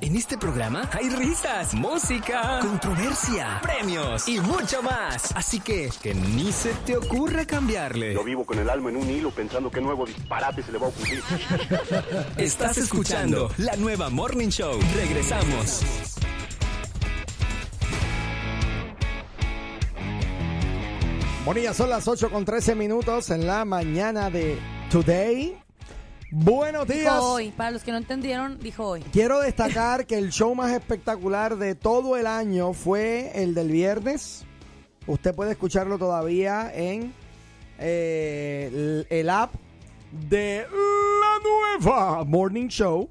En este programa hay risas, música, controversia, premios y mucho más. Así que que ni se te ocurra cambiarle. Yo vivo con el alma en un hilo pensando qué nuevo disparate se le va a ocurrir. Estás escuchando la nueva Morning Show. Regresamos. Bueno, ya son las 8 con 13 minutos en la mañana de Today. Buenos días. Dijo hoy. Para los que no entendieron, dijo hoy. Quiero destacar que el show más espectacular de todo el año fue el del viernes. Usted puede escucharlo todavía en eh, el, el app de la nueva Morning Show.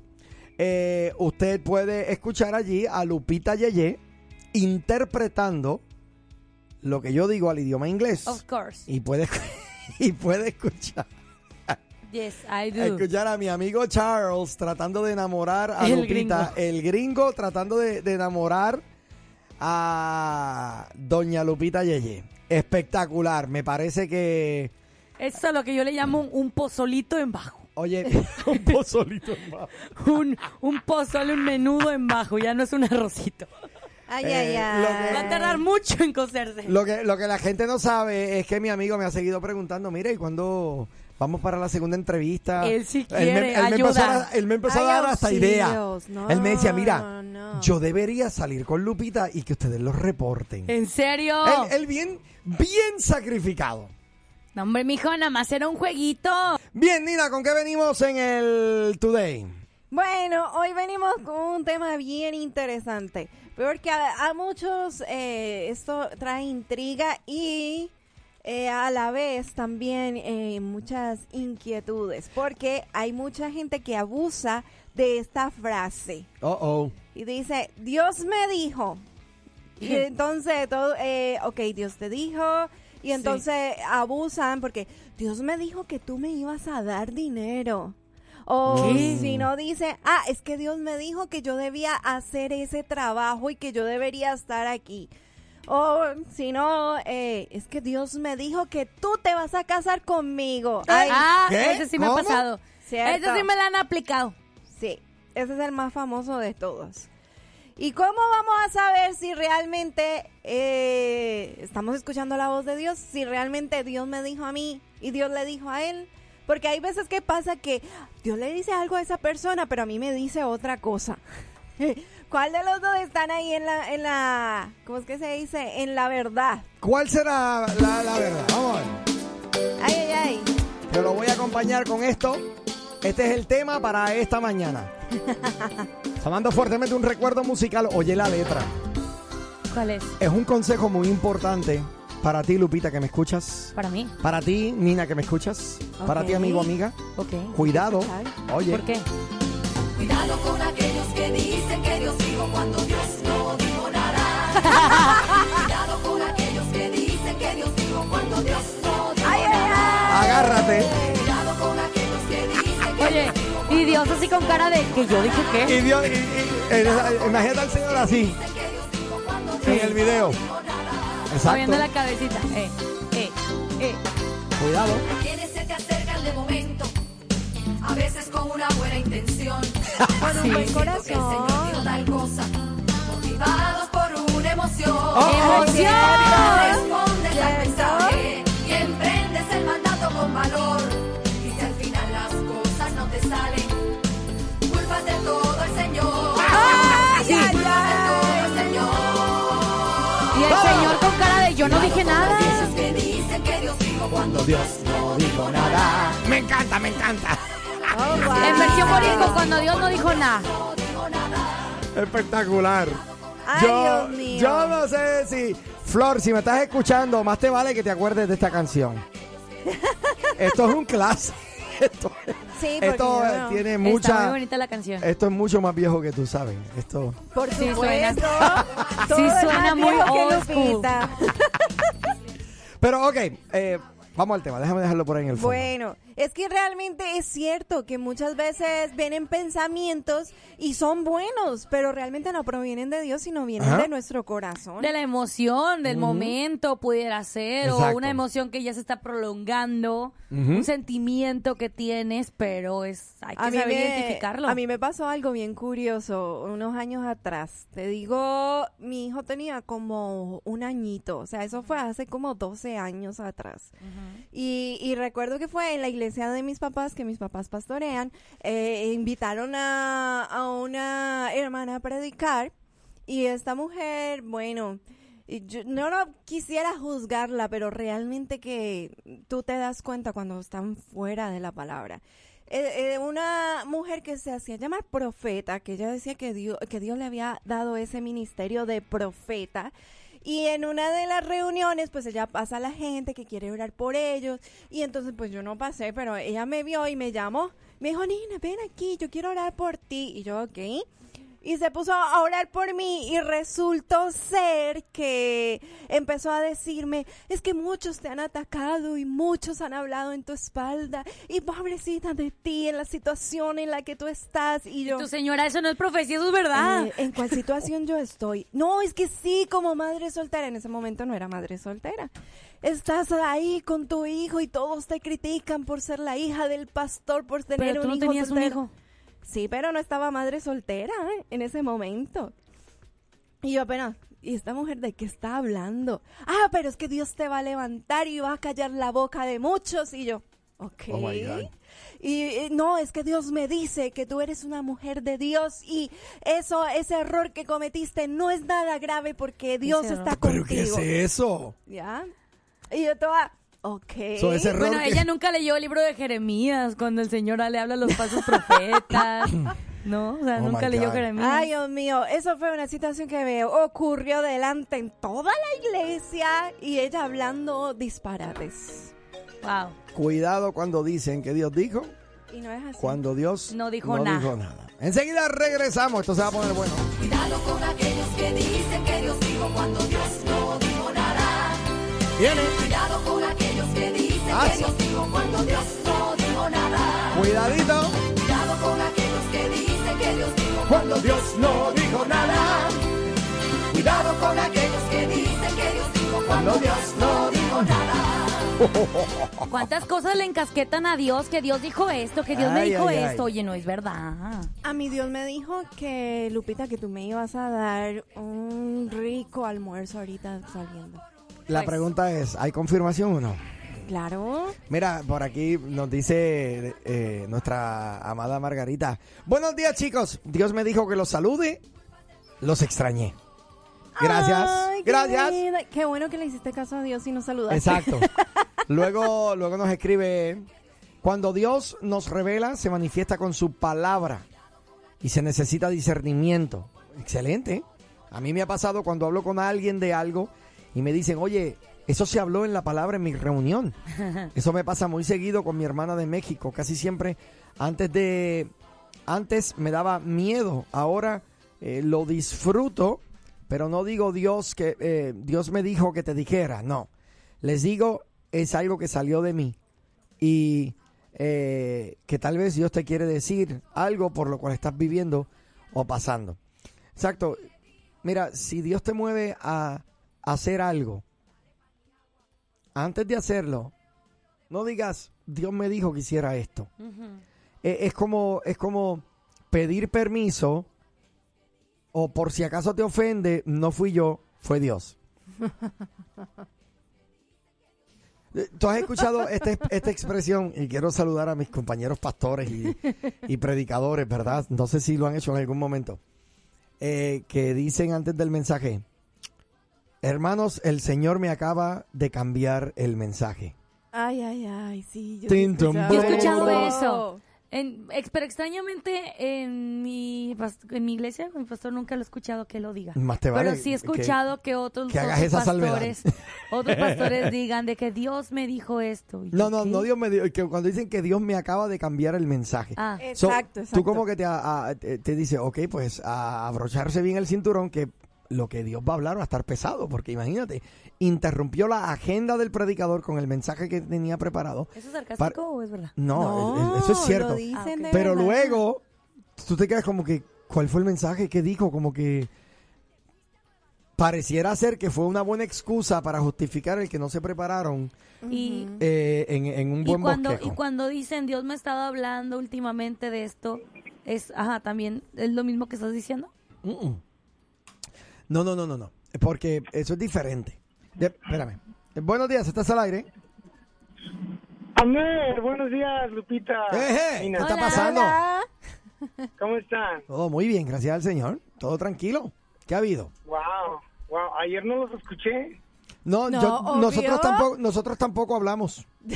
Eh, usted puede escuchar allí a Lupita Yeye interpretando lo que yo digo al idioma inglés. Of course. Y puede, y puede escuchar Yes, I do. escuchar a mi amigo Charles tratando de enamorar a El Lupita, gringo. el gringo tratando de, de enamorar a Doña Lupita Yeye. Espectacular, me parece que, Eso es lo que yo le llamo un, un pozolito en bajo. oye, un pozolito en bajo. Un, un pozole, un menudo en bajo. Ya no es un arrocito. Ay, Eh, ay, ay. lo que- Va a tardar mucho en cocerse. Lo que, lo que la gente no sabe es que mi amigo me ha seguido preguntando, mire, ¿y cuándo vamos para la segunda entrevista? Él sí me- quiere él me empezó a, él me empezó a Ay, dar hasta idea. auxilios. No, él me decía, mira, no, no. yo debería salir con Lupita y que ustedes lo reporten. ¿En serio? Él, él bien, bien sacrificado. No, hombre, mijo, nada más era un jueguito. Bien, Nina, ¿con qué venimos en el Today? Bueno, hoy venimos con un tema bien interesante, porque a, a muchos eh, esto trae intriga y eh, a la vez también eh, muchas inquietudes, porque hay mucha gente que abusa de esta frase Oh, oh. y dice, Dios me dijo. Y entonces, todo, eh, ok, Dios te dijo. Y entonces abusan porque Dios me dijo que tú me ibas a dar dinero. O ¿Qué? si no dice, ah, es que Dios me dijo que yo debía hacer ese trabajo y que yo debería estar aquí. O si no, eh, es que Dios me dijo que tú te vas a casar conmigo. Ay, ah, ¿qué? ese sí me ¿Cómo? ha pasado. Cierto. Ese sí me la han aplicado. Sí, ese es el más famoso de todos. ¿Y cómo vamos a saber si realmente eh, estamos escuchando la voz de Dios? Si realmente Dios me dijo a mí y Dios le dijo a él. Porque hay veces que pasa que Dios le dice algo a esa persona, pero a mí me dice otra cosa. ¿Cuál de los dos están ahí en la, en la, ¿cómo es que se dice? En la verdad. ¿Cuál será la, la verdad? Vamos a ver. Ay, ay, ay. Yo lo voy a acompañar con esto. Este es el tema para esta mañana. Sonando fuertemente un recuerdo musical. Oye la letra. ¿Cuál es? Es un consejo muy importante para ti, Lupita, que me escuchas. Para mí. Para ti, Nina, que me escuchas. Para ti, amigo, amiga. Ok. Cuidado. Oye. ¿Por qué? Cuidado con aquellos que dicen que Dios dijo cuando Dios no dijo nada. Cuidado con aquellos que dicen que Dios dijo cuando Dios no dijo nada. Agárrate. Cuidado con aquellos que dicen que Oye, y Dios así con cara de que yo dije qué. Y Dios, y- y- eh, imagínate al Señor así. En el video. Exacto. Moviendo la cabecita. Eh, eh, eh. Cuidado. quienes se te acercan de momento, a veces con una buena intención. Con un buen Diciendo que el Señor dijo corazón. tal cosa, motivados por una emoción. ¡Emoción! Respondes al mensaje y emprendes el mandato con valor. Y si al final las cosas no te salen, culpas de todo el Señor. ¡Ay, ay, Culpas de ay! todo el Señor. Y el Señor con cara de yo no dije nada. Que dicen que Dios dijo cuando Dios no dijo nada. Me encanta, me encanta. Oh, wow. En versión boricua, cuando Dios no dijo nada. Espectacular. Ay, yo, Dios mío. yo no sé si, Flor, si me estás escuchando, más te vale que te acuerdes de esta canción. Esto es un clásico. Esto, Sí, tiene Está muy mucha. bonita la canción. Esto es mucho más viejo que tú sabes. Esto. Por Sí supuesto. suena. Sí es suena muy old school. Pero ok, eh, vamos al tema. Déjame dejarlo por ahí en el fondo. Bueno, Es que realmente es cierto que muchas veces vienen pensamientos y son buenos, pero realmente no provienen de Dios, sino vienen Ajá. de nuestro corazón. De la emoción, del momento, pudiera ser, Exacto. o una emoción que ya se está prolongando, un sentimiento que tienes, pero es hay que a saber me, identificarlo. a mí me pasó algo bien curioso unos años atrás. Te digo, mi hijo tenía como un añito, o sea, eso fue hace como 12 años atrás. y, y recuerdo que fue en la iglesia de mis papás, que mis papás pastorean, eh, invitaron a, a una hermana a predicar y esta mujer, bueno... Yo no, no quisiera juzgarla, pero realmente que tú te das cuenta cuando están fuera de la palabra. Eh, eh, una mujer que se hacía llamar profeta, que ella decía que Dios, que Dios le había dado ese ministerio de profeta. Y en una de las reuniones, pues ella pasa a la gente que quiere orar por ellos. Y entonces, pues yo no pasé, pero ella me vio y me llamó. Me dijo, Nina, ven aquí, yo quiero orar por ti. Y yo, ok. Y se puso a orar por mí y resultó ser que empezó a decirme, es que muchos te han atacado y muchos han hablado en tu espalda y pobrecita de ti en la situación en la que tú estás. Y yo... Tu señora, eso no es profecía, eso es verdad. Eh, ¿En cuál situación yo estoy? No, es que sí, como madre soltera. En ese momento no era madre soltera. Estás ahí con tu hijo y todos te critican por ser la hija del pastor, por tener pero tú un no hijo tenías un hijo. Sí, pero no estaba madre soltera ¿eh? en ese momento. Y yo apenas, ¿y esta mujer de qué está hablando? Ah, pero es que Dios te va a levantar y va a callar la boca de muchos. Y yo, ok. Oh, my God. Y eh, no, es que Dios me dice que tú eres una mujer de Dios y eso, ese error que cometiste no es nada grave porque Dios Ese está error. ¿Pero qué es contigo. eso? ¿Ya? Y yo toda, ok. So, ese error Bueno, que- ella nunca leyó el libro de Jeremías cuando el Señor le habla a los falsos profetas. No, o sea, Oh, nunca leyó. Jeremías. Ay, Dios mío, eso fue una situación que me ocurrió delante en toda la iglesia y ella hablando disparates. Wow. Cuidado cuando dicen que Dios dijo, Y no es así. cuando Dios No dijo nada. dijo nada. Enseguida regresamos, esto se va a poner bueno. Cuidado con aquellos que dicen que Dios dijo cuando Dios no dijo nada. Viene. Cuidado con aquellos Ah, que. Dios dijo cuando Dios no dijo nada. Cuidadito. Cuidado con aquellos que dicen que Dios dijo Cuando Dios no dijo nada. Cuidado con aquellos que dicen que Dios dijo cuando Dios no dijo nada. ¿Cuántas cosas le encasquetan a Dios? Que Dios dijo esto, que Dios me Ay, dijo ay, ay. esto. Oye, no es verdad. A mí Dios me dijo que, Lupita, que tú me ibas a dar un rico almuerzo ahorita saliendo. La Pues- pregunta es, ¿hay confirmación o no? Claro. Mira, por aquí nos dice eh, nuestra amada Margarita. Buenos días, chicos. Dios me dijo que los salude. Los extrañé. Gracias. Ay, qué Gracias. Qué bueno que le hiciste caso a Dios y nos saludaste. Exacto. Luego, luego nos escribe, cuando Dios nos revela, se manifiesta con su palabra y se necesita discernimiento. Excelente. A mí me ha pasado cuando hablo con alguien de algo y me dicen, oye, eso se habló en la palabra en mi reunión. Eso me pasa muy seguido con mi hermana de México. Casi siempre, antes de, antes me daba miedo. Ahora eh, lo disfruto, pero no digo Dios que eh, Dios me dijo que te dijera. No, les digo es algo que salió de mí y eh, que tal vez Dios te quiere decir algo por lo cual estás viviendo o pasando. Exacto. Mira, si Dios te mueve a hacer algo, antes de hacerlo, no digas, Dios me dijo que hiciera esto. Eh, es como, es como pedir permiso o por si acaso te ofende, no fui yo, fue Dios. Eh, Tú has escuchado este- esta expresión y quiero saludar a mis compañeros pastores y, y predicadores, ¿verdad? No sé si lo han hecho en algún momento. Eh, que dicen antes del mensaje, hermanos, el Señor me acaba de cambiar el mensaje. Ay, ay, ay, sí. Yo, sí Yo he escuchado eso. En, pero extrañamente en mi, en mi iglesia, mi pastor nunca lo he escuchado que lo diga. Más te vale pero sí he escuchado que, otros, que hagas otros esa salvedad. pastores, otros pastores digan de que Dios me dijo esto. Y No, no, ¿qué? no Dios me dio, que cuando dicen que Dios me acaba de cambiar el mensaje. Ah, So, Exacto, exacto. Tú como que te, a- a- te te dice, ok, pues a abrocharse bien el cinturón que lo que Dios va a hablar va a estar pesado, porque imagínate, interrumpió la agenda del predicador con el mensaje que tenía preparado. ¿Eso es sarcástico o es verdad? No, eso es cierto. Lo dicen Ah, Pero verdad. luego, tú te quedas como que, ¿cuál fue el mensaje que dijo? Como que pareciera ser que fue una buena excusa para justificar el que no se prepararon Y, eh, en, en un y buen cuando, bosquejo. y cuando dicen Dios me ha estado hablando últimamente de esto, es, ajá, también es lo mismo que estás diciendo. No, no, no, no, no. Porque eso es diferente. De- espérame. Eh, Buenos días, ¿estás al aire? Amer, buenos días, Lupita. Eje, ¿Qué Nina, está Hola. pasando? Hola. ¿Cómo están? Todo muy bien, gracias al Señor. Todo tranquilo. ¿Qué ha habido? Wow, wow, ayer no los escuché. No, No, yo- nosotros tampoco, nosotros tampoco hablamos.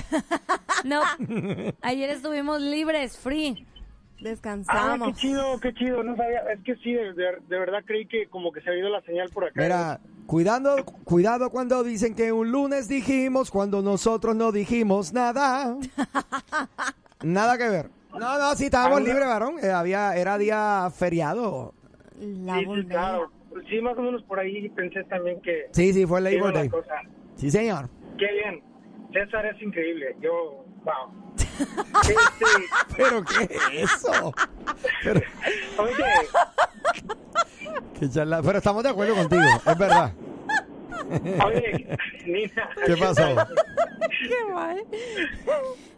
No, ayer estuvimos libres, free. Ah, qué Descansamos. chido, qué chido. No sabía, es que sí, de, de- verdad creí que como que se había ido la señal por acá. Mira, cuidando, cuidado cuando dicen que un lunes dijimos, cuando nosotros no dijimos nada. Nada que ver. No, no, sí estábamos libres, varón. Eh, había, era día feriado. La sí, sí, claro. Sí, más o menos por ahí pensé también que Sí, sí, fue iba Labor la Day. cosa. Sí, señor. Qué bien. César es increíble. Yo, wow. Este, ¿Pero qué es eso? Pero, oye, qué charla- Pero estamos de acuerdo contigo, es verdad. oye, Nina. ¿Qué pasó? Qué mal.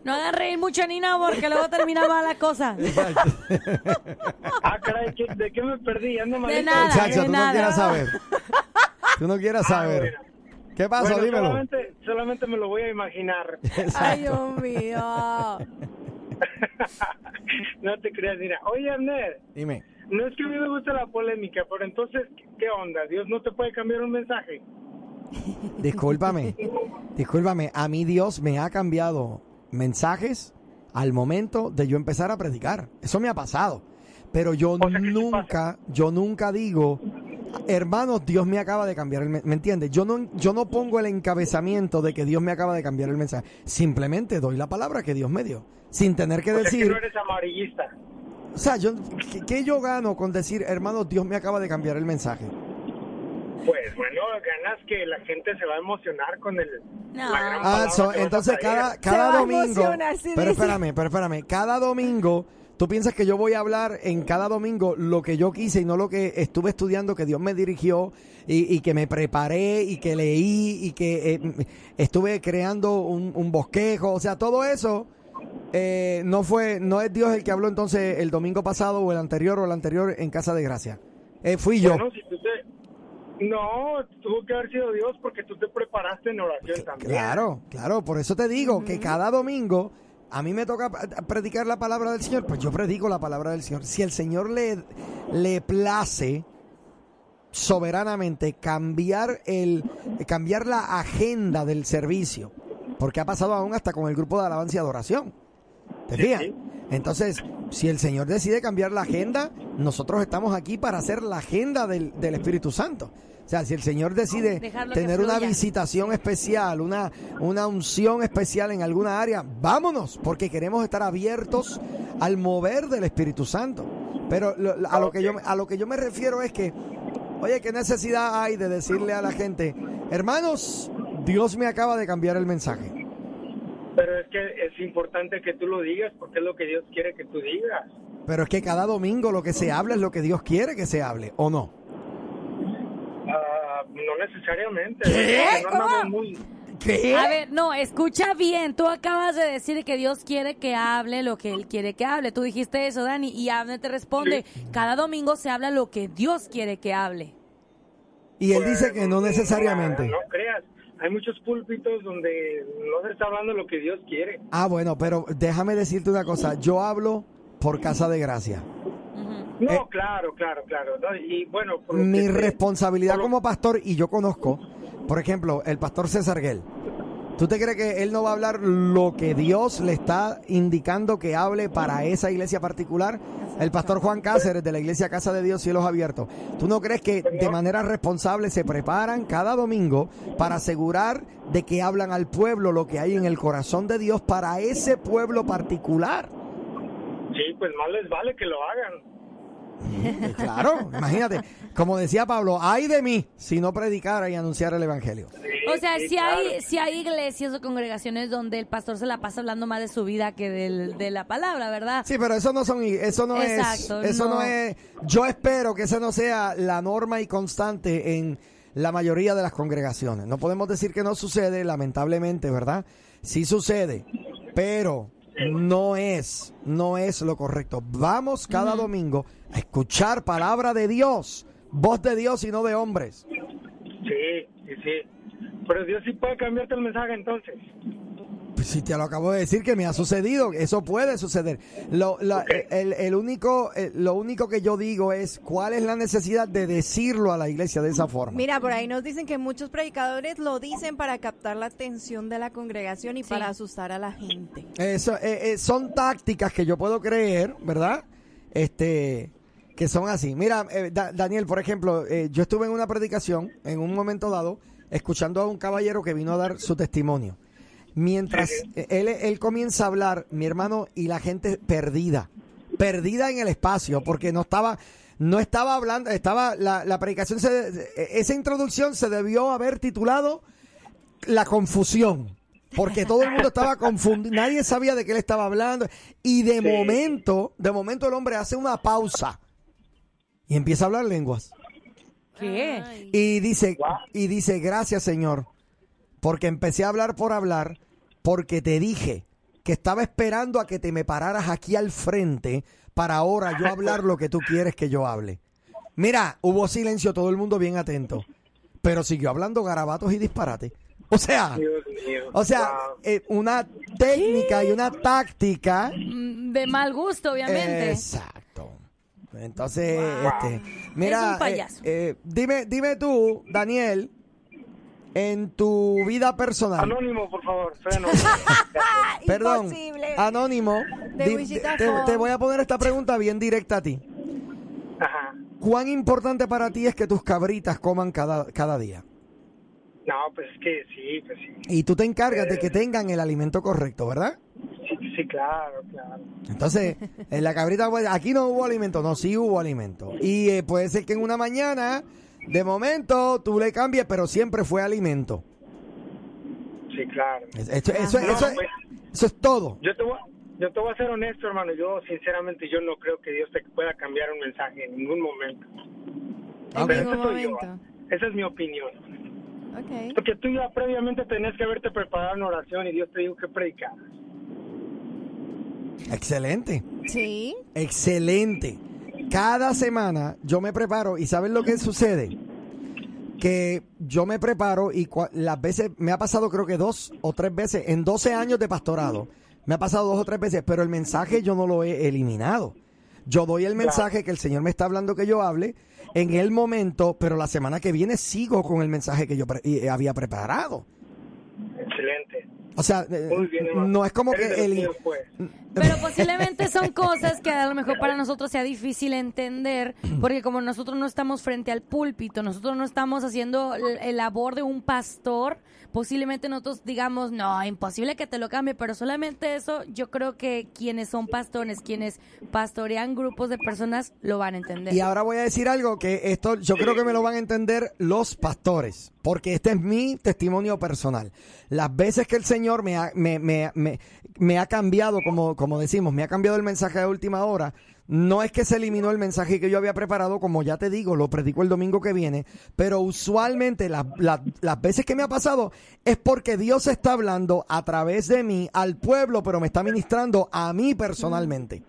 No hagan reír mucho a Nina porque luego termina mal la cosa. Ah, caray, ¿qué- ¿de qué me perdí? Ando De nada. Chacho, de tú no nada. quieras saber. Tú no quieras Ah, saber. bueno. ¿Qué pasó? Bueno, Dímelo. solamente, solamente me lo voy a imaginar. Ay, Dios mío. no te creas, mira. Oye, Abner, Dime. no es que a mí me gusta la polémica, pero entonces, ¿qué onda? ¿Dios no te puede cambiar un mensaje? Discúlpame. Discúlpame. A mí Dios me ha cambiado mensajes al momento de yo empezar a predicar. Eso me ha pasado. Pero yo sea, nunca, yo nunca digo, hermanos, Dios me acaba de cambiar el mensaje. ¿Me entiendes? Yo no, yo no pongo el encabezamiento de que Dios me acaba de cambiar el mensaje. Simplemente doy la palabra que Dios me dio. Sin tener que decir, no eres amarillista. o sea, yo, ¿qué, qué yo gano con decir, hermanos, Dios me acaba de cambiar el mensaje? Pues bueno, ganas que la gente se va a emocionar con el... No. la gran Ah, so, entonces traer. cada, Se cada va a domingo. emocionar, sí, pero dice. espérame, pero espérame. Cada domingo, tú piensas que yo voy a hablar en cada domingo lo que yo quise y no lo que estuve estudiando, que Dios me dirigió y, y que me preparé y que leí y que eh, estuve creando un, un bosquejo. O sea, todo eso. eh, no fue, no es Dios el que habló entonces el domingo pasado o el anterior o el anterior en Casa de Gracia. Eh, fui yo. Bueno, si tú te... No, tuvo que haber sido Dios porque tú te preparaste en oración también. Claro, claro, por eso te digo que cada domingo a mí me toca predicar la palabra del Señor, pues yo predico la palabra del Señor. Si el Señor le, le place soberanamente cambiar el cambiar la agenda del servicio, porque ha pasado aún hasta con el grupo de alabanza y adoración. ¿Te fijas? Entonces, si el Señor decide cambiar la agenda, nosotros estamos aquí para hacer la agenda del, del Espíritu Santo. O sea, si el Señor decide Dejarlo tener una visitación especial, una, una unción especial en alguna área, vámonos, porque queremos estar abiertos al mover del Espíritu Santo. Pero lo- a, lo que yo, a lo que yo me refiero es que, oye, ¿qué necesidad hay de decirle a la gente, hermanos, Dios me acaba de cambiar el mensaje? Pero es que es importante que tú lo digas porque es lo que Dios quiere que tú digas. Pero es que cada domingo lo que se habla es lo que Dios quiere que se hable, ¿o no? No necesariamente. ¿Qué? no andamos muy... ¿Qué? A ver, no, escucha bien. Tú acabas de decir que Dios quiere que hable lo que Él quiere que hable. Tú dijiste eso, Dani, y Abner te responde, cada domingo se habla lo que Dios quiere que hable. Y él dice que no necesariamente. No creas. Hay muchos púlpitos donde no se está hablando lo que Dios quiere. Ah, bueno, pero déjame decirte una cosa. Yo hablo por casa de gracia. No, Eh, claro, claro, claro. No, y bueno, Mi responsabilidad lo- como pastor, y yo conozco, por ejemplo, el pastor César Guel. ¿Tú te crees que él no va a hablar lo que Dios le está indicando que hable para esa iglesia particular? El pastor Juan Cáceres de la iglesia Casa de Dios Cielos Abiertos. ¿Tú no crees que de manera responsable se preparan cada domingo para asegurar de que hablan al pueblo lo que hay en el corazón de Dios para ese pueblo particular? Sí, pues más les vale que lo hagan. Eh, Claro, imagínate. Como decía Pablo, ay de mí si no predicara y anunciara el evangelio. O sea, sí, si claro. hay, si hay iglesias o congregaciones donde el pastor se la pasa hablando más de su vida que del- de la palabra, ¿verdad? Sí, pero eso no son, eso no Exacto, es, eso no. no. es. Yo espero que esa no sea la norma y constante en la mayoría de las congregaciones. No podemos decir que no sucede, lamentablemente, ¿verdad? Sí sucede, pero no es, no es lo correcto. Vamos cada domingo a escuchar palabra de Dios, voz de Dios y no de hombres. Sí, sí, sí. Pero Dios sí puede cambiarte el mensaje entonces. Pues si te lo acabo de decir que me ha sucedido, eso puede suceder. Lo, la- el, el único, eh, lo único que yo digo es cuál es la necesidad de decirlo a la iglesia de esa forma. Mira, por ahí nos dicen que muchos predicadores lo dicen para captar la atención de la congregación y Sí. para asustar a la gente. Eso, eh, eh, son tácticas que yo puedo creer, ¿verdad? Este, que son así. Mira, eh, Da- Daniel, por ejemplo, eh, yo estuve en una predicación en un momento dado, escuchando a un caballero que vino a dar su testimonio. Mientras eh, él, él comienza a hablar, mi hermano, y la gente perdida, perdida en el espacio, porque no estaba, no estaba hablando, estaba, la, la predicación, se, esa introducción se debió haber titulado La confusión. Porque todo el mundo estaba confundido, nadie sabía de qué él estaba hablando. Y de momento, de momento el hombre hace una pausa y empieza a hablar lenguas. ¿Qué? Y dice, y dice, gracias Señor, porque empecé a hablar por hablar, porque te dije que estaba esperando a que te me pararas aquí al frente para ahora yo hablar lo que tú quieres que yo hable. Mira, hubo silencio, todo el mundo bien atento, pero siguió hablando garabatos y disparates. O sea, o sea, Wow. eh, una técnica y una táctica. Mm, De mal gusto, obviamente. Exacto. Entonces, este, mira, Es un payaso. eh, eh, dime, dime tú, Daniel, en tu vida personal, Anónimo, por favor. Soy anónimo. perdón, Imposible. anónimo, De di- Wichita te, Falls. te voy a poner esta pregunta bien directa a ti. Ajá. ¿Cuán importante para ti es que tus cabritas coman cada, cada día? No, pues es que sí, pues sí. Y tú te encargas de que tengan el alimento correcto, ¿verdad? Sí, sí, claro, claro. Entonces, en la cabrita, pues, aquí no hubo alimento, no, sí hubo alimento. Y eh, puede ser que en una mañana, de momento, tú le cambies, pero siempre fue alimento. Sí, claro. Es- Eso, eso- No, eso es- pues, eso es todo. yo te voy, yo te voy a ser honesto, hermano. Yo, sinceramente, yo no creo que Dios te pueda cambiar un mensaje en ningún momento. En Ok. Pero ningún ese soy yo. Esa es mi opinión. Ok. Porque tú ya previamente tenías que haberte preparado una oración y Dios te dijo que predicar. Excelente, Sí. excelente. Cada semana yo me preparo y ¿sabes lo que sucede? Que yo me preparo y las veces, me ha pasado creo que dos o tres veces, en 12 años de pastorado, me ha pasado dos o tres veces, pero el mensaje yo no lo he eliminado. Yo doy el mensaje que el Señor me está hablando que yo hable en el momento, pero la semana que viene sigo con el mensaje que yo eh, había preparado. O sea, eh, bien, no es como Eres que el... pues. Pero posiblemente son cosas que a lo mejor para nosotros sea difícil entender, porque como nosotros no estamos frente al púlpito, nosotros no estamos haciendo el, el labor de un pastor, posiblemente nosotros digamos, no, imposible que te lo cambie, pero solamente eso yo creo que quienes son pastores, quienes pastorean grupos de personas, lo van a entender. Y ahora voy a decir algo que esto yo creo que me lo van a entender los pastores, porque este es mi testimonio personal. Las veces que el Señor me ha, me, me, me, ha cambiado, como, como decimos, me ha cambiado el mensaje de última hora, no es que se eliminó el mensaje que yo había preparado, como ya te digo, lo predico el domingo que viene, pero usualmente las, las, veces que me ha pasado es porque Dios está hablando a través de mí al pueblo, pero me está ministrando a mí personalmente.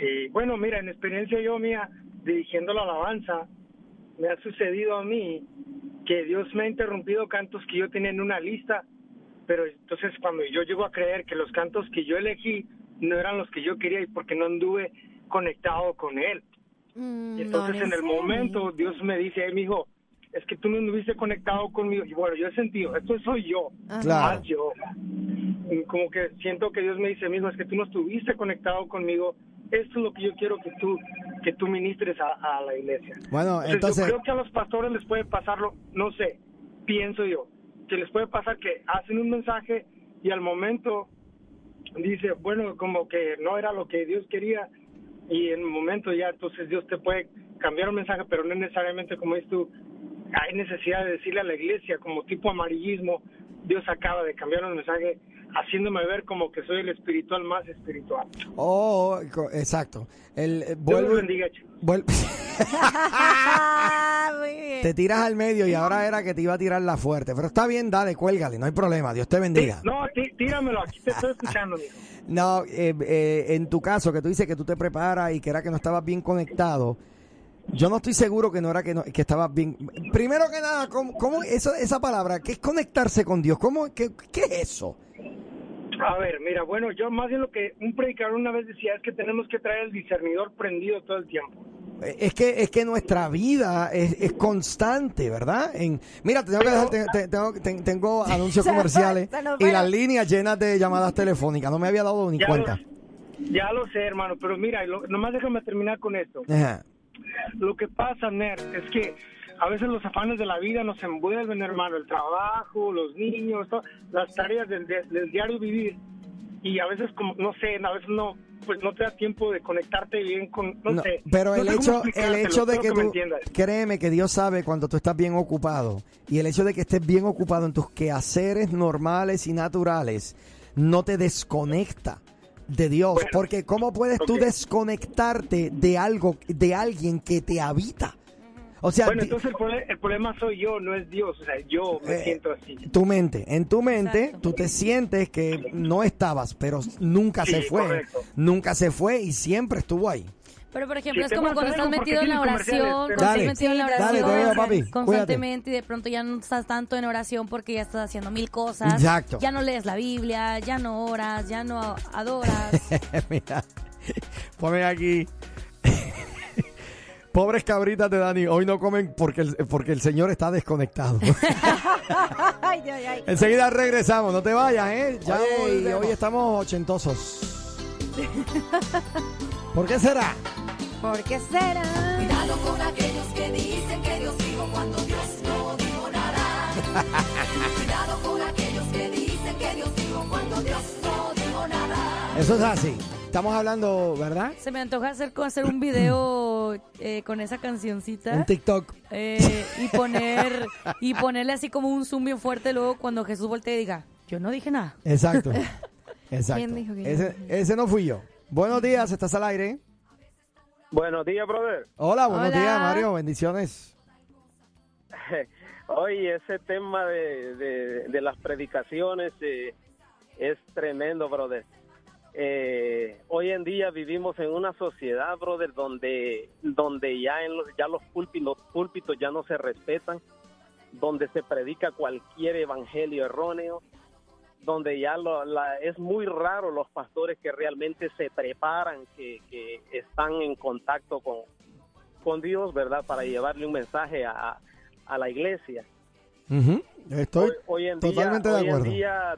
Sí, bueno, mira, en experiencia yo mía, dirigiendo la alabanza, me ha sucedido a mí que Dios me ha interrumpido cantos que yo tenía en una lista, pero entonces cuando yo llego a creer que los cantos que yo elegí no eran los que yo quería y porque no anduve conectado con Él. Mm, Y no entonces en el momento Dios me dice, mi hijo, es que tú no anduviste conectado conmigo. Y bueno, yo he sentido, esto soy yo, Ajá. Claro. más yo. Y como que siento que Dios me dice, mijo, es que tú no estuviste conectado conmigo. Esto es lo que yo quiero que tú que tú ministres a, a la iglesia. Bueno, Entonces, entonces... yo creo que a los pastores les puede pasarlo, no sé, pienso yo, que les puede pasar que hacen un mensaje y al momento dice, bueno, como que no era lo que Dios quería, y en un momento ya entonces Dios te puede cambiar un mensaje, pero no necesariamente como dices tú, hay necesidad de decirle a la iglesia como tipo amarillismo, Dios acaba de cambiar un mensaje haciéndome ver como que soy el espiritual más espiritual. Oh, exacto. El, eh, Dios vuelvo- bendiga, chicos. vuel- Muy bien. te tiras al medio y ahora era que te iba a tirar la fuerte. Pero está bien, dale, cuélgale, no hay problema. Dios te bendiga. No, tí- tíramelo, aquí te estoy escuchando. No, eh, eh, en tu caso, que tú dices que tú te preparas y que era que no estabas bien conectado, yo no estoy seguro que no era que, no, que estabas bien. Primero que nada, ¿cómo, cómo eso, esa palabra, qué es conectarse con Dios? ¿Cómo, qué, qué es eso? A ver, mira, bueno, yo más bien lo que un predicador una vez decía es que tenemos que traer el discernidor prendido todo el tiempo. Eh, Es que, es que nuestra vida es, es constante, ¿verdad? En, mira, te tengo que dejar, te- te- tengo, te- tengo anuncios comerciales y las líneas llenas de llamadas telefónicas. No me había dado ni Ya cuenta. Lo, ya lo sé, hermano, pero mira, lo- nomás déjame terminar con esto. Ajá. Lo que pasa, Ner, es que a veces los afanes de la vida nos envuelven, hermano, el trabajo, los niños, las tareas del, del- diario vivir. Y a veces, como, no sé, a veces no, pues no te da tiempo de conectarte bien con, no, No, sé. pero No el hecho, el hecho de que tú, créeme que Dios sabe cuando tú estás bien ocupado y el hecho de que estés bien ocupado en tus quehaceres normales y naturales no te desconecta de Dios, Bueno, porque cómo puedes tú ok. desconectarte de algo, de alguien que te habita. O sea, Bueno, entonces el, prole- el problema soy yo, no es Dios. O sea, yo me Eh, siento así. tu mente, en tu mente Exacto. tú te sientes que no estabas, pero nunca Sí, se fue, correcto. nunca se fue y siempre estuvo ahí. Pero, por ejemplo, Sí, es como cuando estás metido en la oración, cuando Dale, estás metido en la dale, oración te veo, papi, constantemente y de pronto ya no estás tanto en oración porque ya estás haciendo mil cosas. Exacto. Ya no lees la Biblia, ya no oras, ya no adoras. Mira, ponen aquí. Pobres cabritas de Dani, hoy no comen porque el, porque el señor está desconectado. Ay, ay, ay. Enseguida regresamos, no te vayas, ¿eh? Ya hoy, hoy estamos ochentosos. ¿Por qué será? ¿Por qué será? Cuidado con aquellos que dicen que Dios dijo cuando Dios no dijo nada. Cuidado con aquellos que dicen que Dios dijo cuando Dios no dijo nada. Eso es así. Estamos hablando, ¿verdad? Se me antoja hacer, hacer un video eh, con esa cancioncita. Un TikTok. eh, y poner y ponerle así como un zoom bien fuerte luego cuando Jesús voltee y diga, yo no dije nada. Exacto. Exacto. ¿Quién dijo que yo ese, ese no fui yo. Buenos días, estás al aire. Buenos días, brother. Hola, buenos Hola. días, Mario. Bendiciones. Hoy ese tema de, de, de las predicaciones eh, es tremendo, brother. Eh, hoy en día vivimos en una sociedad, brother, donde donde ya en los ya los púlpitos, los púlpitos ya no se respetan, donde se predica cualquier evangelio erróneo, donde ya lo- la- es muy raro los pastores que realmente se preparan, que, que están en contacto con, con Dios, ¿verdad? Para llevarle un mensaje a, a la iglesia. Estoy hoy, hoy en totalmente día, de hoy acuerdo. en día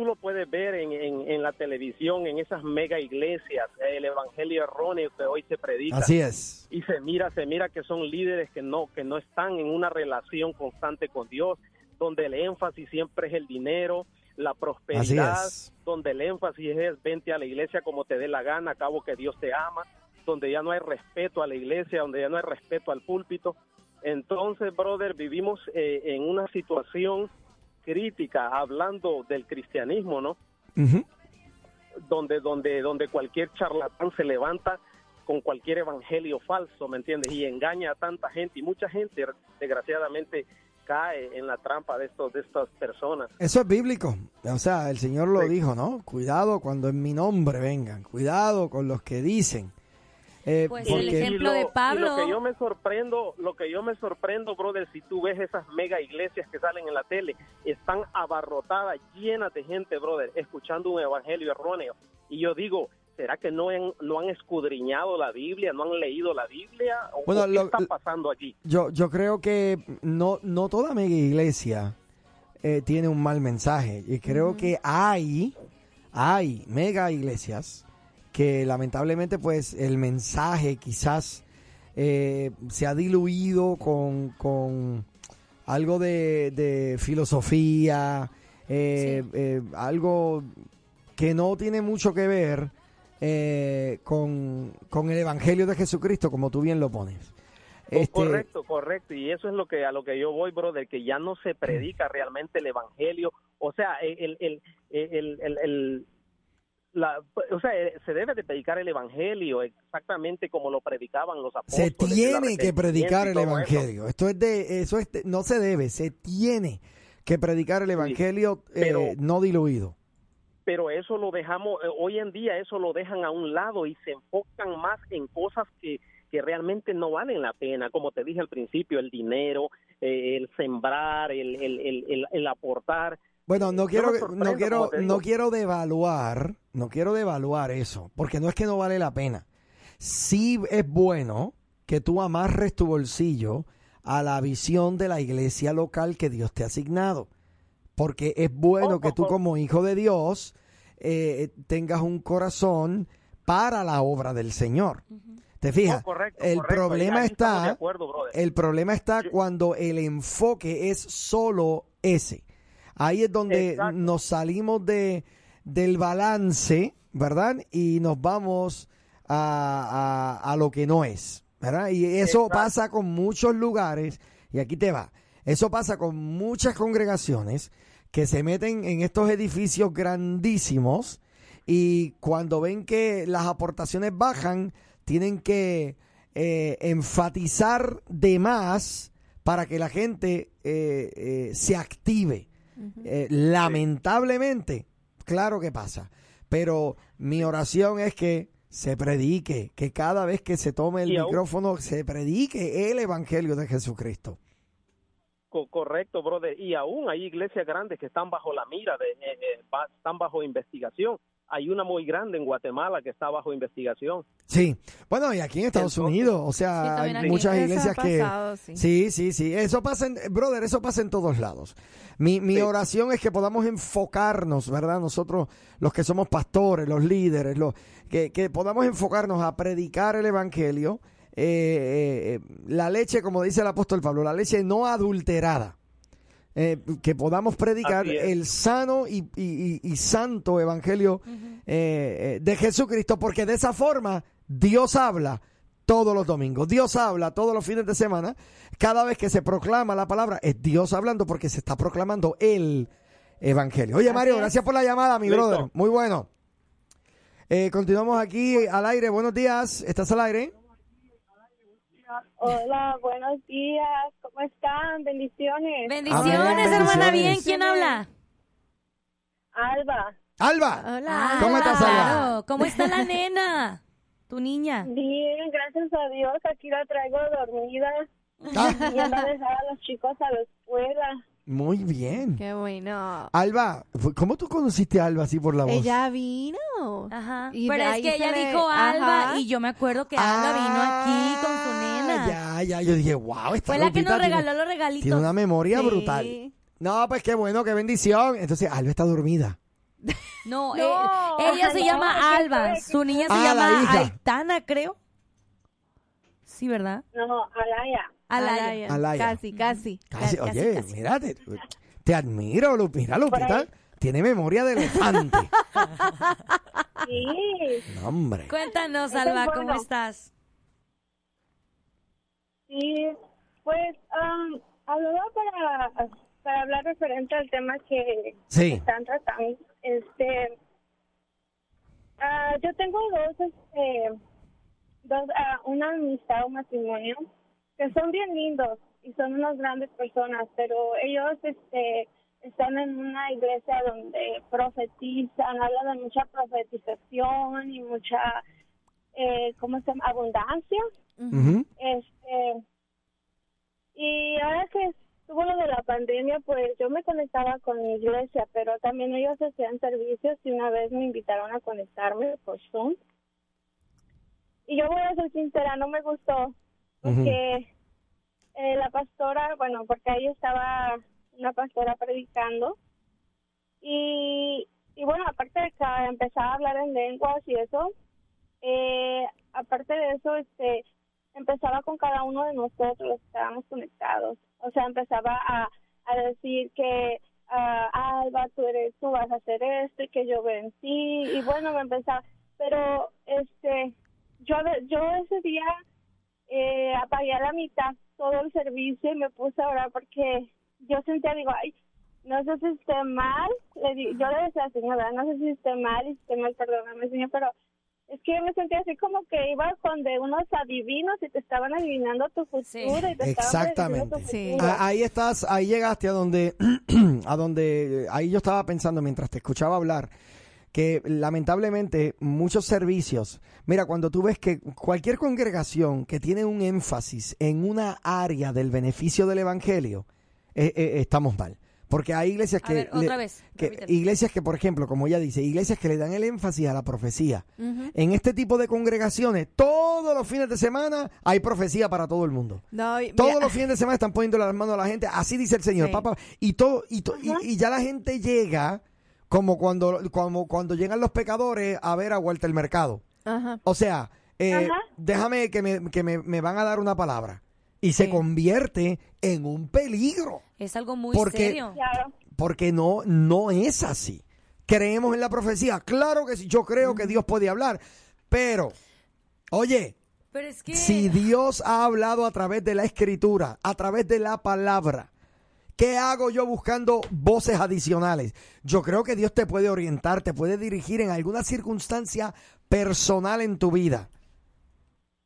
tú lo puedes ver en, en, en la televisión, en esas mega iglesias, el evangelio erróneo que hoy se predica. Así es. Y se mira, se mira que son líderes que no, que no están en una relación constante con Dios, donde el énfasis siempre es el dinero, la prosperidad, donde el énfasis es vente a la iglesia como te dé la gana, acabo que Dios te ama, donde ya no hay respeto a la iglesia, donde ya no hay respeto al púlpito. Entonces, brother, vivimos eh, en una situación crítica hablando del cristianismo, ¿no? Donde, donde, donde cualquier charlatán se levanta con cualquier evangelio falso, ¿me entiendes? Y engaña a tanta gente y mucha gente, desgraciadamente, cae en la trampa de estos, de estas personas. Eso es bíblico. O sea, el Señor lo Sí. dijo, ¿no? Cuidado cuando en mi nombre vengan. Cuidado con los que dicen. Eh, Pues porque- el ejemplo de Pablo. y lo que yo me sorprendo, lo que yo me sorprendo, brother, si tú ves esas mega iglesias que salen en la tele, están abarrotadas, llenas de gente, brother, escuchando un evangelio erróneo. Y yo digo, ¿será que no han, no han escudriñado la Biblia, no han leído la Biblia? ¿O, Bueno, qué lo- está pasando aquí? yo, yo creo que no, no toda mega iglesia eh, tiene un mal mensaje. Y creo que hay, hay mega iglesias que lamentablemente pues el mensaje quizás eh, se ha diluido con, con algo de, de filosofía, eh, eh, algo que no tiene mucho que ver eh, con, con el Evangelio de Jesucristo, como tú bien lo pones. Este, Correcto, correcto. Y eso es lo que a lo que yo voy, brother, que ya no se predica realmente el evangelio. O sea, el, el, el, el, el- la, o sea, eh, se debe de predicar el evangelio exactamente como lo predicaban los apóstoles. se tiene que predicar el eso. Evangelio. Esto es de, eso es de- no se debe, se tiene que predicar el Evangelio eh, pero- no diluido. pero eso lo dejamos, eh, hoy en día eso lo dejan a un lado y se enfocan más en cosas que, que realmente no valen la pena, como te dije al principio, el dinero, eh, el sembrar, el, el, el, el- aportar. Bueno, no quiero, no quiero, no quiero devaluar, no quiero devaluar eso, porque no es que no vale la pena. Sí es bueno que tú amarres tu bolsillo a la visión de la iglesia local que Dios te ha asignado, porque es bueno que tú como hijo de Dios eh, tengas un corazón para la obra del Señor. ¿Te fijas? Oh, correcto, el correcto. problema está, acuerdo, el problema está cuando el enfoque es solo ese. Ahí es donde Exacto. nos salimos de del balance, ¿verdad? Y nos vamos a, a- a lo que no es, ¿verdad? Y eso Exacto. pasa con muchos lugares, y aquí te va, eso pasa con muchas congregaciones que se meten en estos edificios grandísimos y cuando ven que las aportaciones bajan, tienen que eh, enfatizar de más para que la gente eh, eh, se active. Lamentablemente, claro que pasa, pero mi oración es que se predique, que cada vez que se tome el micrófono se predique el Evangelio de Jesucristo. Co- correcto, brother. Y aún hay iglesias grandes que están bajo la mira, de, eh, eh, están bajo investigación. Hay una muy grande en Guatemala que está bajo investigación. Sí, bueno, y aquí en Estados Entonces- Unidos, o sea, hay muchas iglesias ha que... pasado, sí. Sí, sí, sí, eso pasa, en, brother, eso pasa en todos lados. Mi, mi Sí. oración es que podamos enfocarnos, ¿verdad? Nosotros, los que somos pastores, los líderes, los, que, que podamos enfocarnos a predicar el Evangelio, eh, eh, eh, la leche, como dice el apóstol Pablo, la leche no adulterada. Eh, que podamos predicar el sano y, y- y- y santo evangelio eh, eh, de Jesucristo, porque de esa forma Dios habla todos los domingos, Dios habla todos los fines de semana, cada vez que se proclama la palabra, es Dios hablando porque se está proclamando el evangelio. Oye, Mario, gracias por la llamada, mi Listo. brother, muy bueno. Eh, continuamos aquí al aire, buenos días, ¿estás al aire? Hola, buenos días. ¿Cómo están? Bendiciones. Bendiciones, hermana. Bien, ¿quién habla? Alba. Alba, Hola. ¿Cómo estás, Alba? Claro. ¿Cómo está la nena? Tu niña. Bien, gracias a Dios. Aquí la traigo dormida. Ah, Y anda a dejar a los chicos a la escuela. Muy bien. Qué bueno. Alba, ¿cómo tú conociste a Alba así por la voz? Ella vino. Ajá. Y Pero es que ella le- dijo Alba Ajá. y yo me acuerdo que Alba vino aquí con su nena. Ah, Ya, ya, yo dije, wow, esta Fue la que nos tiene- regaló los regalitos. Tiene una memoria Sí. brutal. No, pues qué bueno, qué bendición. Entonces, Alba está dormida. No, No, eh, ella se no, llama Alba. Su niña se Ah, la llama. Aitana, creo. Sí, ¿verdad? No, Alaya. Alaya. Alaya. Casi, casi. Casi, Casi, oye, casi. mírate. Te admiro, Lu- mira, Lupita. Tiene memoria de elefante. Sí. No, hombre. Cuéntanos, Alba, ¿cómo estás? Sí. Pues, um, hablaba para, para hablar referente al tema que Sí. están tratando. Este, ah, yo tengo dos, este, dos, ah, una amistad, un matrimonio, que son bien lindos y son unas grandes personas, pero ellos, este, están en una iglesia donde profetizan, hablan de mucha profetización y mucha, eh, ¿cómo se llama? Abundancia. Este, y ahora que estuvo lo de la pandemia, pues yo me conectaba con mi iglesia, pero también ellos hacían servicios y una vez me invitaron a conectarme por Zoom. Y yo voy a ser sincera, no me gustó, porque eh, la pastora, bueno, porque ahí estaba una pastora predicando, y, y bueno, aparte de que empezaba a hablar en lenguas y eso, eh, aparte de eso, este, empezaba con cada uno de nosotros los estábamos conectados. O sea, empezaba a, a decir que, ah, Alba, tú, eres, tú vas a hacer esto y que yo en ti. Y bueno, me empezaba, pero este, yo, yo ese día eh, apagué a la mitad todo el servicio y me puse a orar porque yo sentía, digo, ay, no sé si esté mal, le di- yo le decía Señor, ¿verdad? no sé si esté mal, y si esté mal, perdóname, Señor, pero es que yo me sentía así como que iba con de unos adivinos y te estaban adivinando tu futuro Sí. y te estaban Exactamente. tu Sí. futuro. Ah, ahí estás, ahí llegaste a donde, a donde, ahí yo estaba pensando mientras te escuchaba hablar, que lamentablemente muchos servicios, mira, cuando tú ves que cualquier congregación que tiene un énfasis en una área del beneficio del evangelio, eh, eh, estamos mal. Porque hay iglesias que, ver, otra vez, que- iglesias que, por ejemplo, como ella dice, iglesias que le dan el énfasis a la profecía. En este tipo de congregaciones, todos los fines de semana hay profecía para todo el mundo. No, Todos mira, los fines de semana están poniendo las manos a la gente. Así dice el Señor, Sí. papá. Y todo, y, to- y, y ya la gente llega como cuando, como cuando llegan los pecadores a ver a Walter Mercado. Ajá. O sea, eh, Ajá. déjame que, me, que me, me van a dar una palabra. Y se convierte en un peligro. Es algo muy Porque- serio. Porque no, no es así. Creemos en la profecía. Claro que sí, yo creo que Dios puede hablar. Pero, oye, Pero es que... si Dios ha hablado a través de la escritura, a través de la palabra, ¿qué hago yo buscando voces adicionales? Yo creo que Dios te puede orientar, te puede dirigir en alguna circunstancia personal en tu vida.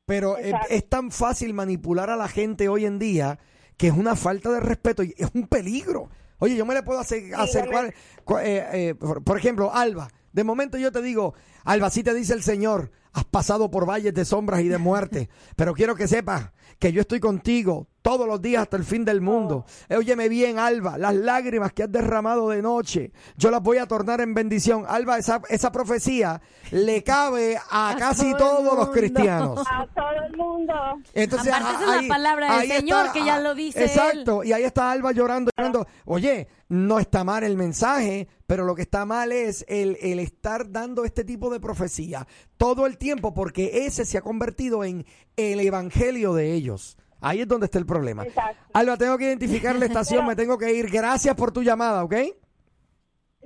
Pero es, tan fácil manipular a la gente hoy en día que es una falta de respeto y es un peligro. Oye, yo me le puedo hacer, acercar, eh, eh, por, por ejemplo, Alba. De momento yo te digo, Alba, sí te dice el Señor, has pasado por valles de sombras y de muerte, pero quiero que sepas que yo estoy contigo todos los días hasta el fin del mundo. Eh, Óyeme bien, Alba, las lágrimas que has derramado de noche, yo las voy a tornar en bendición. Alba, esa, esa profecía le cabe a, A casi todo todos los cristianos. A todo el mundo. Entonces, Aparte, es la palabra del Señor, que ya lo dice Exacto, y ahí está Alba llorando, llorando. Oye, no está mal el mensaje, pero lo que está mal es el, el estar dando este tipo de profecía todo el tiempo, porque ese se ha convertido en el evangelio de ellos. Ahí es donde está el problema. Exacto. Alba, tengo que identificar la estación, me tengo que ir. Gracias por tu llamada, ¿ok?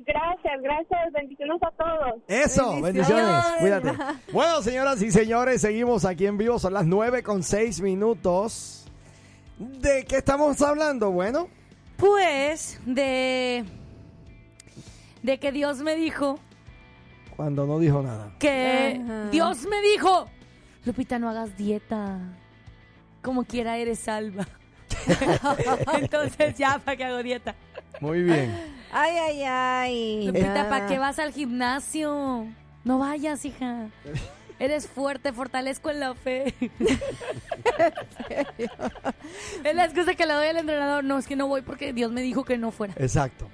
Gracias, gracias. Bendiciones a todos. Eso, bendiciones. Cuídate. Bueno, señoras y señores, seguimos aquí en vivo. Son las 9 con 6 minutos. ¿De qué estamos hablando? Bueno, Pues de... De que Dios me dijo cuando no dijo nada. que Ajá. Dios me dijo, Lupita, no hagas dieta. Como quiera eres salva. Entonces ya, ¿para qué hago dieta? Muy bien. Ay, ay, ay. Lupita. ¿para qué vas al gimnasio? No vayas, hija. Eres fuerte, fortalezco en la fe. es la excusa que le doy al entrenador. No, es que no voy porque Dios me dijo que no fuera. Exacto.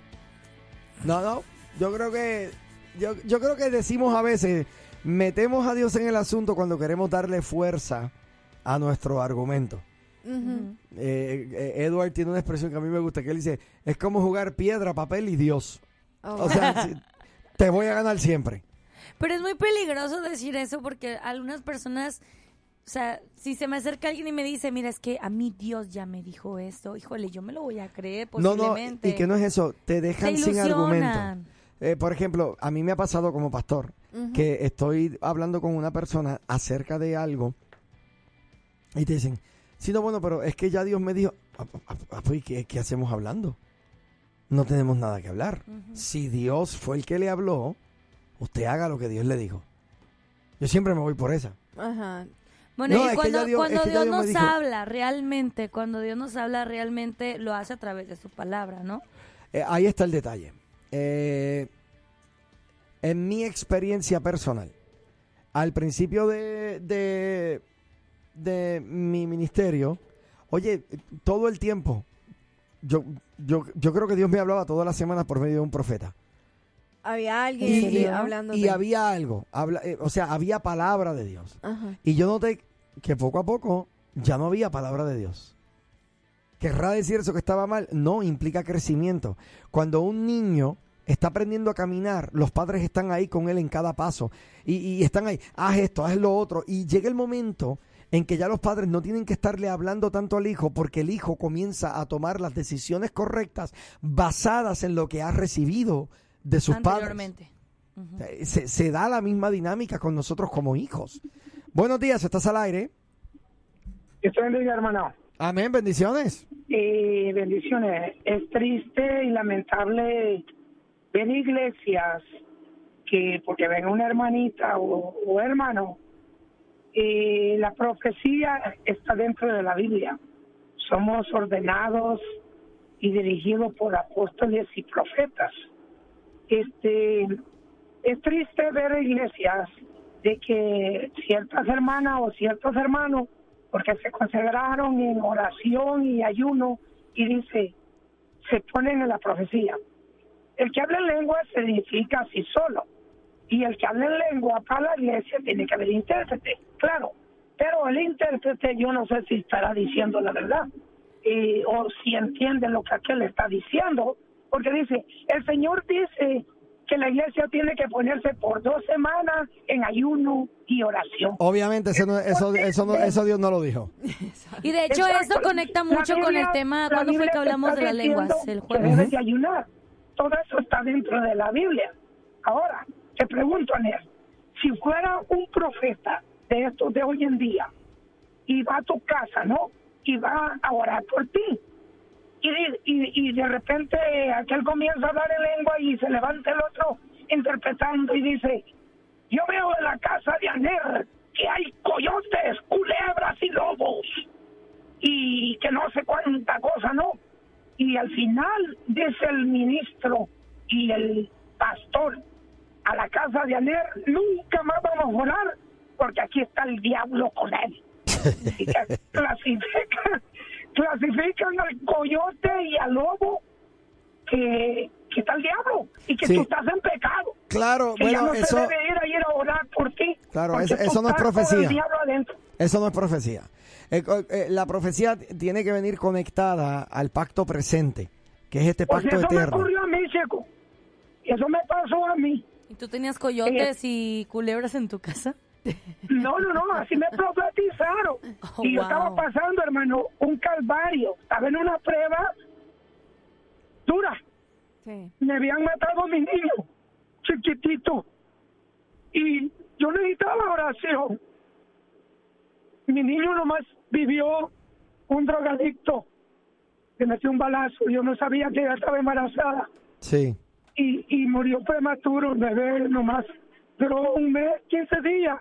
No, no. Yo creo que yo, yo creo que decimos a veces metemos a Dios en el asunto cuando queremos darle fuerza a nuestro argumento. Eh, eh, Edward tiene una expresión que a mí me gusta que él dice es como jugar piedra, papel y Dios. Oh, O sea, te voy a ganar siempre. Pero es muy peligroso decir eso porque algunas personas, o sea, si se me acerca alguien y me dice, mira, es que a mí Dios ya me dijo esto, híjole, yo me lo voy a creer No, no, posiblemente. y que no es eso, te dejan sin argumento. Eh, por ejemplo, a mí me ha pasado como pastor que estoy hablando con una persona acerca de algo y te dicen, sí, no, bueno, pero es que ya Dios me dijo, "Ah, ah, ah, pues, ¿qué, qué hacemos hablando? No tenemos nada que hablar. Si Dios fue el que le habló, usted haga lo que Dios le dijo. Yo siempre me voy por esa. Ajá. Bueno, No, y cuando, Dios- cuando nos dijo. habla realmente, cuando Dios nos habla realmente, lo hace a través de su palabra, ¿no? Eh, ahí está el detalle. Eh, en mi experiencia personal, al principio de, de, de mi ministerio, oye, todo el tiempo, yo, yo, yo creo que Dios me hablaba todas las semanas por medio de un profeta. Había alguien Y, hablando y había algo, habla- eh, o sea, había palabra de Dios. Ajá. Y yo noté que poco a poco ya no había palabra de Dios. ¿Querrá decir eso que estaba mal? No, implica crecimiento. Cuando un niño está aprendiendo a caminar, los padres están ahí con él en cada paso y, y están ahí, haz esto, haz lo otro. Y llega el momento en que ya los padres no tienen que estarle hablando tanto al hijo porque el hijo comienza a tomar las decisiones correctas basadas en lo que ha recibido de sus padres. Anteriormente. se, se da la misma dinámica con nosotros como hijos. Buenos días, estás al aire. Estoy bendiga, hermano. Amén, bendiciones. Y bendiciones. Es triste y lamentable ver iglesias que, porque ven una hermanita o, o hermano, la profecía está dentro de la Biblia. Somos ordenados y dirigidos por apóstoles y profetas. Este, es triste ver iglesias de que ciertas hermanas o ciertos hermanos, porque se consagraron en oración y ayuno, y dice, se ponen en la profecía. El que habla en lengua se edifica así solo. Y el que habla en lengua para la iglesia tiene que haber intérprete, claro. Pero el intérprete yo no sé si estará diciendo la verdad y- o si entiende lo que aquel está diciendo, porque dice, el Señor dice que la iglesia tiene que ponerse por dos semanas en ayuno y oración. Obviamente, eso, no- eso, eso, no- eso Dios no lo dijo. Y de hecho Exacto. eso conecta mucho con el Biblia- tema, la ¿cuándo fue Biblia que hablamos de las lenguas? El que jueves. debes de ayunar. Todo eso está dentro de la Biblia. Ahora, te pregunto, Anel, si fuera un profeta de estos de hoy en día y va a tu casa, ¿no? Y va a orar por ti. Y, y, y de repente aquel comienza a hablar en lengua y se levanta el otro interpretando y dice, yo veo en la casa de Aner que hay coyotes, culebras y lobos y que no sé cuánta cosa, ¿no? Y al final dice el ministro y el pastor a la casa de Aner, nunca más vamos a orar porque aquí está el diablo con él. Y que clasifican, clasifican al coyote y al lobo que, que está el diablo y que Sí. tú estás en pecado. Claro, Que ya bueno, no eso, se debe ir a ir a orar por ti. Claro, eso- eso no es profecía. eso no es profecía. Eh, eh, la profecía tiene que venir conectada al pacto presente, que es este Pues pacto eso me eterno. ocurrió a mí, chico. Eso me pasó a mí. ¿Y tú tenías coyotes y culebras en tu casa? No, no, no, así me profetizaron. Oh, y yo wow. estaba pasando, hermano, un calvario. Estaba en una prueba dura. Sí. Me habían matado a mi niño, chiquitito. Y yo necesitaba oración. Mi niño nomás vivió un drogadicto. Le metió un balazo. Yo no sabía que ella estaba embarazada. Sí. y, y murió prematuro, el bebé nomás duró un mes, 15 días.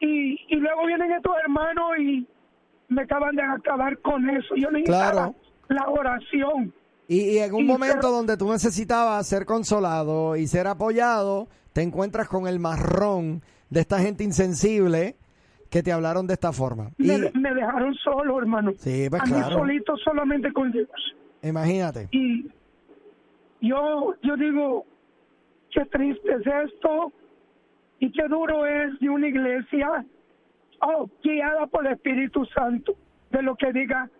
Y, y luego vienen estos hermanos y me acaban de acabar con eso. Yo necesitaba Claro. la oración. Y, y en un Y momento ser- donde tú necesitabas ser consolado y ser apoyado, te encuentras con el marrón de esta gente insensible que te hablaron de esta forma. Y Me, me dejaron solo, hermano. Sí, pues a mí claro. solito solamente con Dios. imagínate. Y yo, yo digo, qué triste es esto y qué duro es de una iglesia oh, guiada por el Espíritu Santo, de lo que diga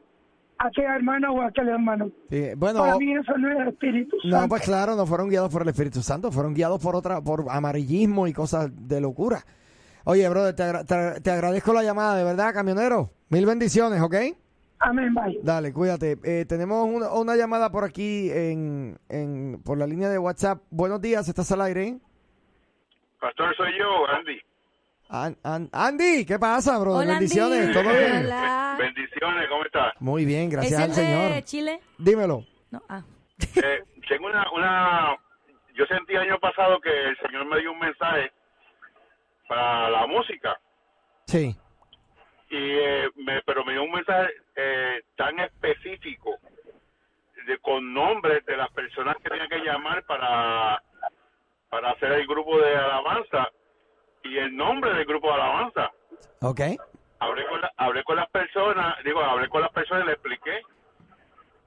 aquella hermana o aquel hermano. Sí, bueno, Para mí eso no es el Espíritu no, Santo. pues claro, no fueron guiados por el Espíritu Santo, fueron guiados por otra, por amarillismo y cosas de locura. Oye, brother, te, agra- te- te agradezco la llamada, de verdad, camionero. Mil bendiciones, ¿ok? Amén, bye. Dale, cuídate. Eh, tenemos una, una llamada por aquí en, en, por la línea de WhatsApp. Buenos días, ¿estás al aire? Pastor, soy yo, Andy. An- An- Andy, ¿qué pasa, bro? Hola, Bendiciones, Andy. ¿todo bien? Hola. Bendiciones, ¿cómo estás? Muy bien, gracias ¿Es al el Señor. de Chile? Dímelo. No, ah. Eh, tengo una, una... Yo sentí el año pasado que el Señor me dio un mensaje para la música, Sí. y eh, me, pero me dio un mensaje eh, tan específico, de, con nombres de las personas que tenían que llamar para, para hacer el grupo de alabanza, y el nombre del grupo de alabanza. Ok. hablé con, la- hablé con las personas, digo, hablé con las personas y le expliqué.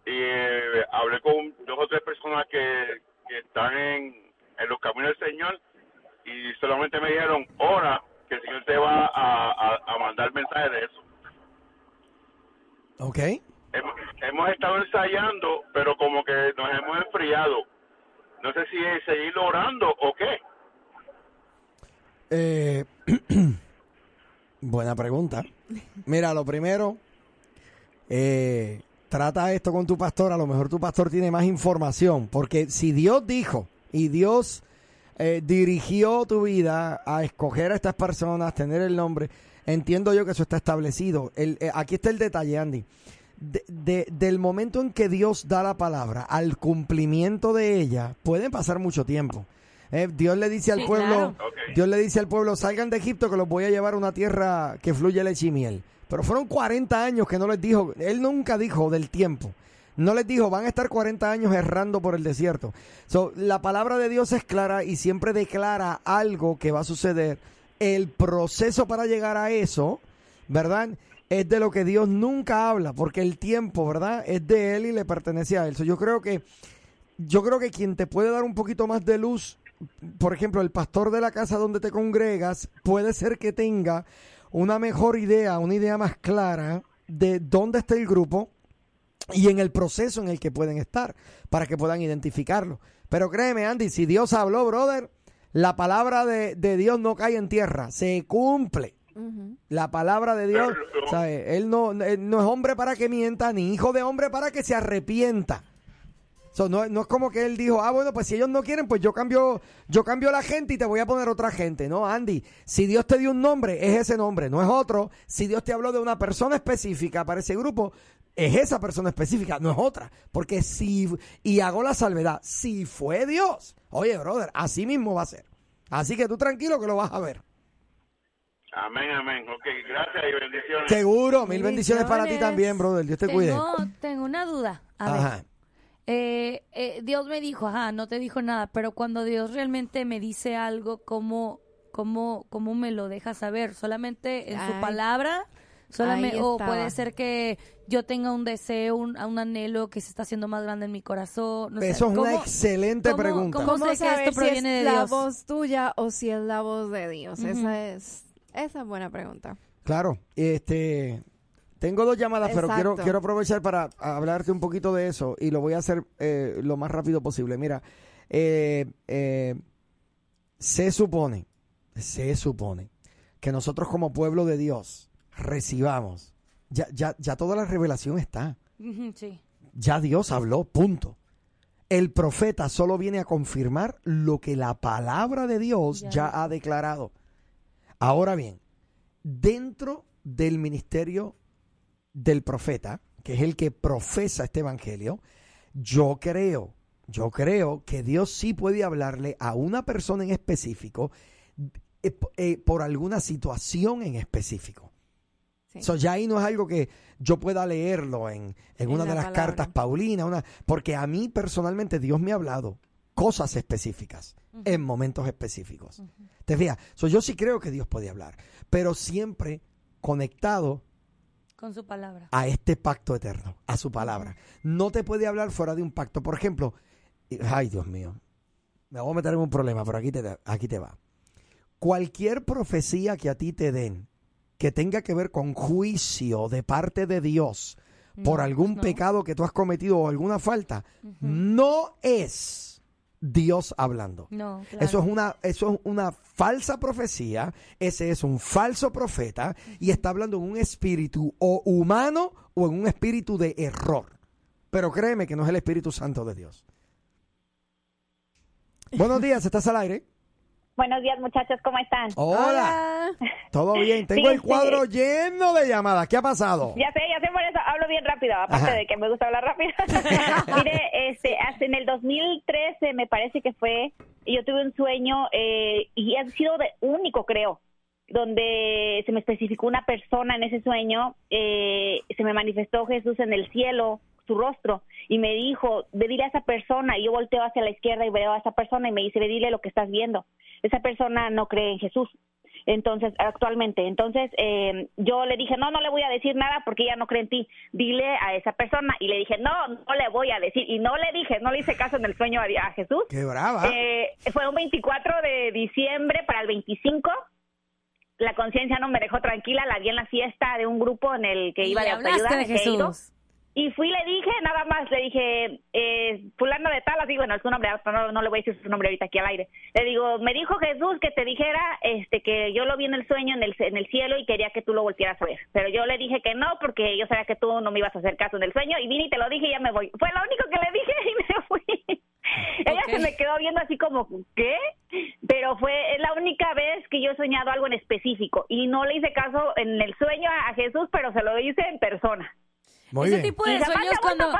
Y eh, hablé con dos o tres personas que, que están en, en los caminos del Señor y solamente me dijeron, ora, que el Señor te va a, a, a mandar mensaje de eso. Ok. Hemos, hemos estado ensayando, pero como que nos hemos enfriado. No sé si es seguir orando o qué. Eh, buena pregunta. Mira, lo primero, eh, trata esto con tu pastor. A lo mejor tu pastor tiene más información. Porque si Dios dijo y Dios eh, dirigió tu vida a escoger a estas personas, tener el nombre, entiendo yo que eso está establecido. El, eh, aquí está el detalle, Andy. De- de- del momento en que Dios da la palabra al cumplimiento de ella, pueden pasar mucho tiempo. Eh, Dios le dice al Sí, pueblo, claro. Dios le dice al pueblo, salgan de Egipto que los voy a llevar a una tierra que fluye leche y miel. Pero fueron 40 años que no les dijo, él nunca dijo del tiempo. No les dijo, van a estar 40 años errando por el desierto. So, la palabra de Dios es clara y siempre declara algo que va a suceder. El proceso para llegar a eso, ¿verdad? Es de lo que Dios nunca habla, porque el tiempo, ¿verdad? Es de Él y le pertenece a Él. Yo creo que yo creo que quien te puede dar un poquito más de luz, por ejemplo, el pastor de la casa donde te congregas, puede ser que tenga una mejor idea, una idea más clara de dónde está el grupo y en el proceso en el que pueden estar, para que puedan identificarlo. Pero créeme, Andy, si Dios habló, brother, la palabra de, de Dios no cae en tierra, se cumple. La palabra de Dios, ¿sabe? Él no, él no es hombre para que mienta, ni hijo de hombre para que se arrepienta. So, no, no es como que él dijo, ah, bueno, pues si ellos no quieren, pues yo cambio, yo cambio la gente y te voy a poner otra gente. No, Andy, si Dios te dio un nombre, es ese nombre, no es otro. Si Dios te habló de una persona específica para ese grupo, es esa persona específica, no es otra. Porque si, y hago la salvedad, si fue Dios, oye, brother, así mismo va a ser. Así que tú tranquilo que lo vas a ver. Amén, amén. Ok, gracias y bendiciones. Seguro, mil bendiciones para ti también, brother. Dios te cuide. Tengo, tengo una duda. A ver. Ajá. Eh, eh, Dios me dijo, ajá, no te dijo nada, pero cuando Dios realmente me dice algo, ¿cómo, cómo, cómo me lo deja saber? ¿Solamente en su palabra? Solamente, o puede ser que yo tenga un deseo, un, un anhelo que se está haciendo más grande en mi corazón. No sé, Eso es una ¿cómo- excelente cómo- pregunta. cómo ¿Cómo sé que esto si proviene es de la voz tuya o si es la voz de Dios? Esa es esa es buena pregunta. Claro, este tengo dos llamadas, pero quiero quiero aprovechar para hablarte un poquito de eso y lo voy a hacer eh, lo más rápido posible. Mira, eh, eh, se supone, se supone que nosotros como pueblo de Dios recibamos ya ya ya toda la revelación está. Sí. Ya Dios habló, punto. El profeta solo viene a confirmar lo que la palabra de Dios Ya. ya ha declarado. Ahora bien, dentro del ministerio del profeta, que es el que profesa este evangelio, yo creo, yo creo que Dios sí puede hablarle a una persona en específico eh, eh, por alguna situación en específico. Sí. So, ya ahí no es algo que yo pueda leerlo en, en En una la de las palabra. cartas Paulina, una, porque a mí personalmente Dios me ha hablado cosas específicas en momentos específicos. ¿Te fijas? So, yo sí creo que Dios puede hablar, pero siempre conectado Con su palabra. a este pacto eterno, a su palabra. No te puede hablar fuera de un pacto. Por ejemplo, ay Dios mío, me voy a meter en un problema, pero aquí te, aquí te va. Cualquier profecía que a ti te den que tenga que ver con juicio de parte de Dios por No, algún no. pecado que tú has cometido o alguna falta, no es Dios hablando. No, claro. Eso es una, eso es una falsa profecía, ese es un falso profeta y está hablando en un espíritu o humano o en un espíritu de error. Pero créeme que no es el Espíritu Santo de Dios. Buenos días, ¿estás al aire? Buenos días, muchachos, ¿cómo están? Hola. ¿Todo bien? Tengo Sí, el cuadro sí. lleno de llamadas. ¿Qué ha pasado? Ya sé, ya sé por eso hablo bien rápido, aparte Ajá. de que me gusta hablar rápido. Mire, este, hasta en el 2013 me parece que fue, yo tuve un sueño eh, y ha sido de único, creo, donde se me especificó una persona en ese sueño, eh, se me manifestó Jesús en el cielo, su rostro, y me dijo, ve dile a esa persona, y yo volteo hacia la izquierda y veo a esa persona y me dice, ve dile lo que estás viendo. Esa persona no cree en Jesús. Entonces, actualmente, entonces eh, yo le dije, no, no le voy a decir nada porque ella no cree en ti, dile a esa persona. Y le dije, no, no le voy a decir. Y no le dije, no le hice caso en el sueño a, a Jesús. ¡Qué brava! Eh, fue un 24 de diciembre para el 25. La conciencia no me dejó tranquila, la vi en la fiesta de un grupo en el que iba de autoayuda. de. Jesús. Y fui, le dije, nada más, le dije, eh, fulano de tal, así, bueno, es su nombre, no, no le voy a decir su nombre ahorita aquí al aire. Le digo, me dijo Jesús que te dijera este que yo lo vi en el sueño, en el, en el cielo, y quería que tú lo volvieras a ver. Pero yo le dije que no, porque yo sabía que tú no me ibas a hacer caso en el sueño, y vine y te lo dije y ya me voy. Fue lo único que le dije y me fui. Ella se me quedó viendo así como, ¿qué? pero fue la única vez que yo he soñado algo en específico y no le hice caso en el sueño a Jesús, pero se lo hice en persona. Muy ese bien. tipo de sueños cuando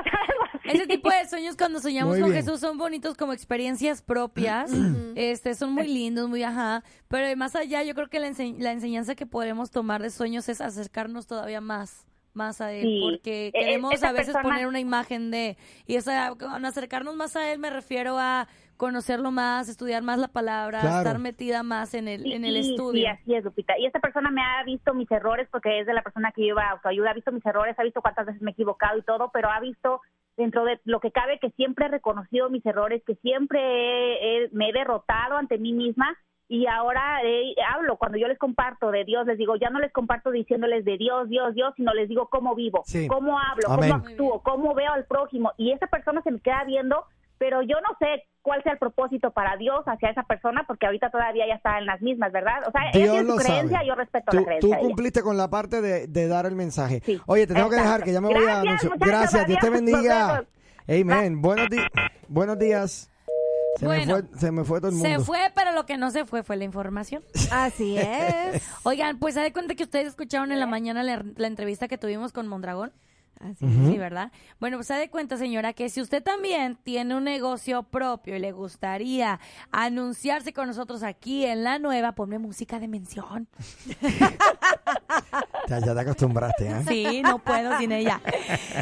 ese tipo de sueños cuando soñamos Muy con bien. Jesús son bonitos como experiencias propias este son muy lindos muy ajá pero más allá yo creo que la, ense- la enseñanza que podemos tomar de sueños es acercarnos todavía más más a él Sí. porque E- queremos esa a veces persona- poner una imagen de y esa con acercarnos más a él me refiero a conocerlo más estudiar más la palabra Claro. estar metida más en el en el estudio Sí, así es, Lupita. Y esta persona me ha visto mis errores porque es de la persona que lleva autoayuda, ha visto mis errores, ha visto cuántas veces me he equivocado y todo, pero ha visto dentro de lo que cabe que siempre he reconocido mis errores, que siempre he- he- me he derrotado ante mí misma y ahora eh, hablo, cuando yo les comparto de Dios, les digo, ya no les comparto diciéndoles de Dios, Dios, Dios, sino les digo cómo vivo, Sí. cómo hablo, Amén. cómo actúo, cómo veo al prójimo. Y esa persona se me queda viendo, pero yo no sé cuál sea el propósito para Dios hacia esa persona, porque ahorita todavía ya está en las mismas, ¿verdad? O sea, ella Dios tiene lo su creencia, sabe. yo respeto Tú, la tú creencia de ella. cumpliste con la parte de, de dar el mensaje. Sí, Oye, te tengo que dejar que ya me voy a anunciar. Gracias, Dios te bendiga. Amen. Buenos, buenos días. Se, Bueno, me fue, se me fue todo el mundo. se fue pero lo que no se fue fue la información Así es. Oigan, pues se da cuenta que ustedes escucharon en la mañana la, la entrevista que tuvimos con Mondragón. Así Sí, ¿verdad? Bueno, pues se da cuenta, señora, que si usted también tiene un negocio propio y le gustaría anunciarse con nosotros aquí en la nueva, ponme música de mención. Ya, ya te acostumbraste, ¿eh? Sí, no puedo sin ella.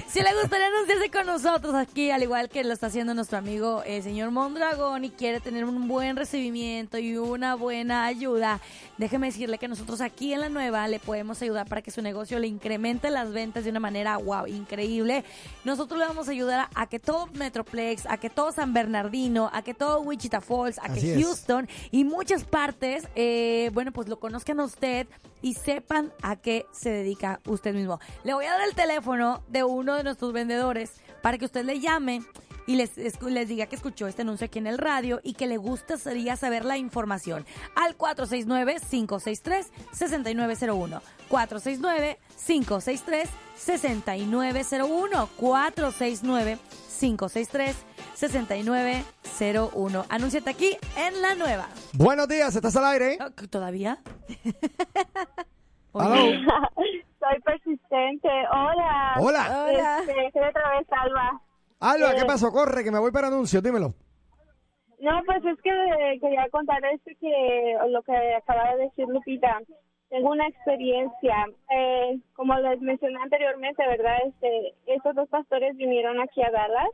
Si le gustaría anunciarse con nosotros aquí, al igual que lo está haciendo nuestro amigo el señor Mondragón y quiere tener un buen recibimiento y una buena ayuda, déjeme decirle que nosotros aquí en la nueva le podemos ayudar para que su negocio le incremente las ventas de una manera, wow, increíble. Nosotros le vamos a ayudar a, a que todo Metroplex, a que todo San Bernardino, a que todo Wichita Falls, a Así que es. Houston y muchas partes, eh, bueno, pues lo conozcan a usted y sepan a qué se dedica usted mismo. Le voy a dar el teléfono de uno de nuestros vendedores para que usted le llame y les, les diga que escuchó este anuncio aquí en el radio y que le gustaría saber la información. Al 469-563-6901. 469-563-6901. 469-563-6901. Anúnciate aquí en la nueva. Buenos días, ¿estás al aire? Ah, ¿Todavía? Aló. Soy persistente. Hola. Hola. Hola. Este, soy otra vez Alba. Alba, ¿qué Eh, pasó? Corre, que me voy para anuncios, dímelo. No, pues es que eh, quería contar esto que lo que acaba de decir Lupita. Tengo una experiencia, eh, como les mencioné anteriormente, ¿verdad? Este, estos dos pastores vinieron aquí a Dallas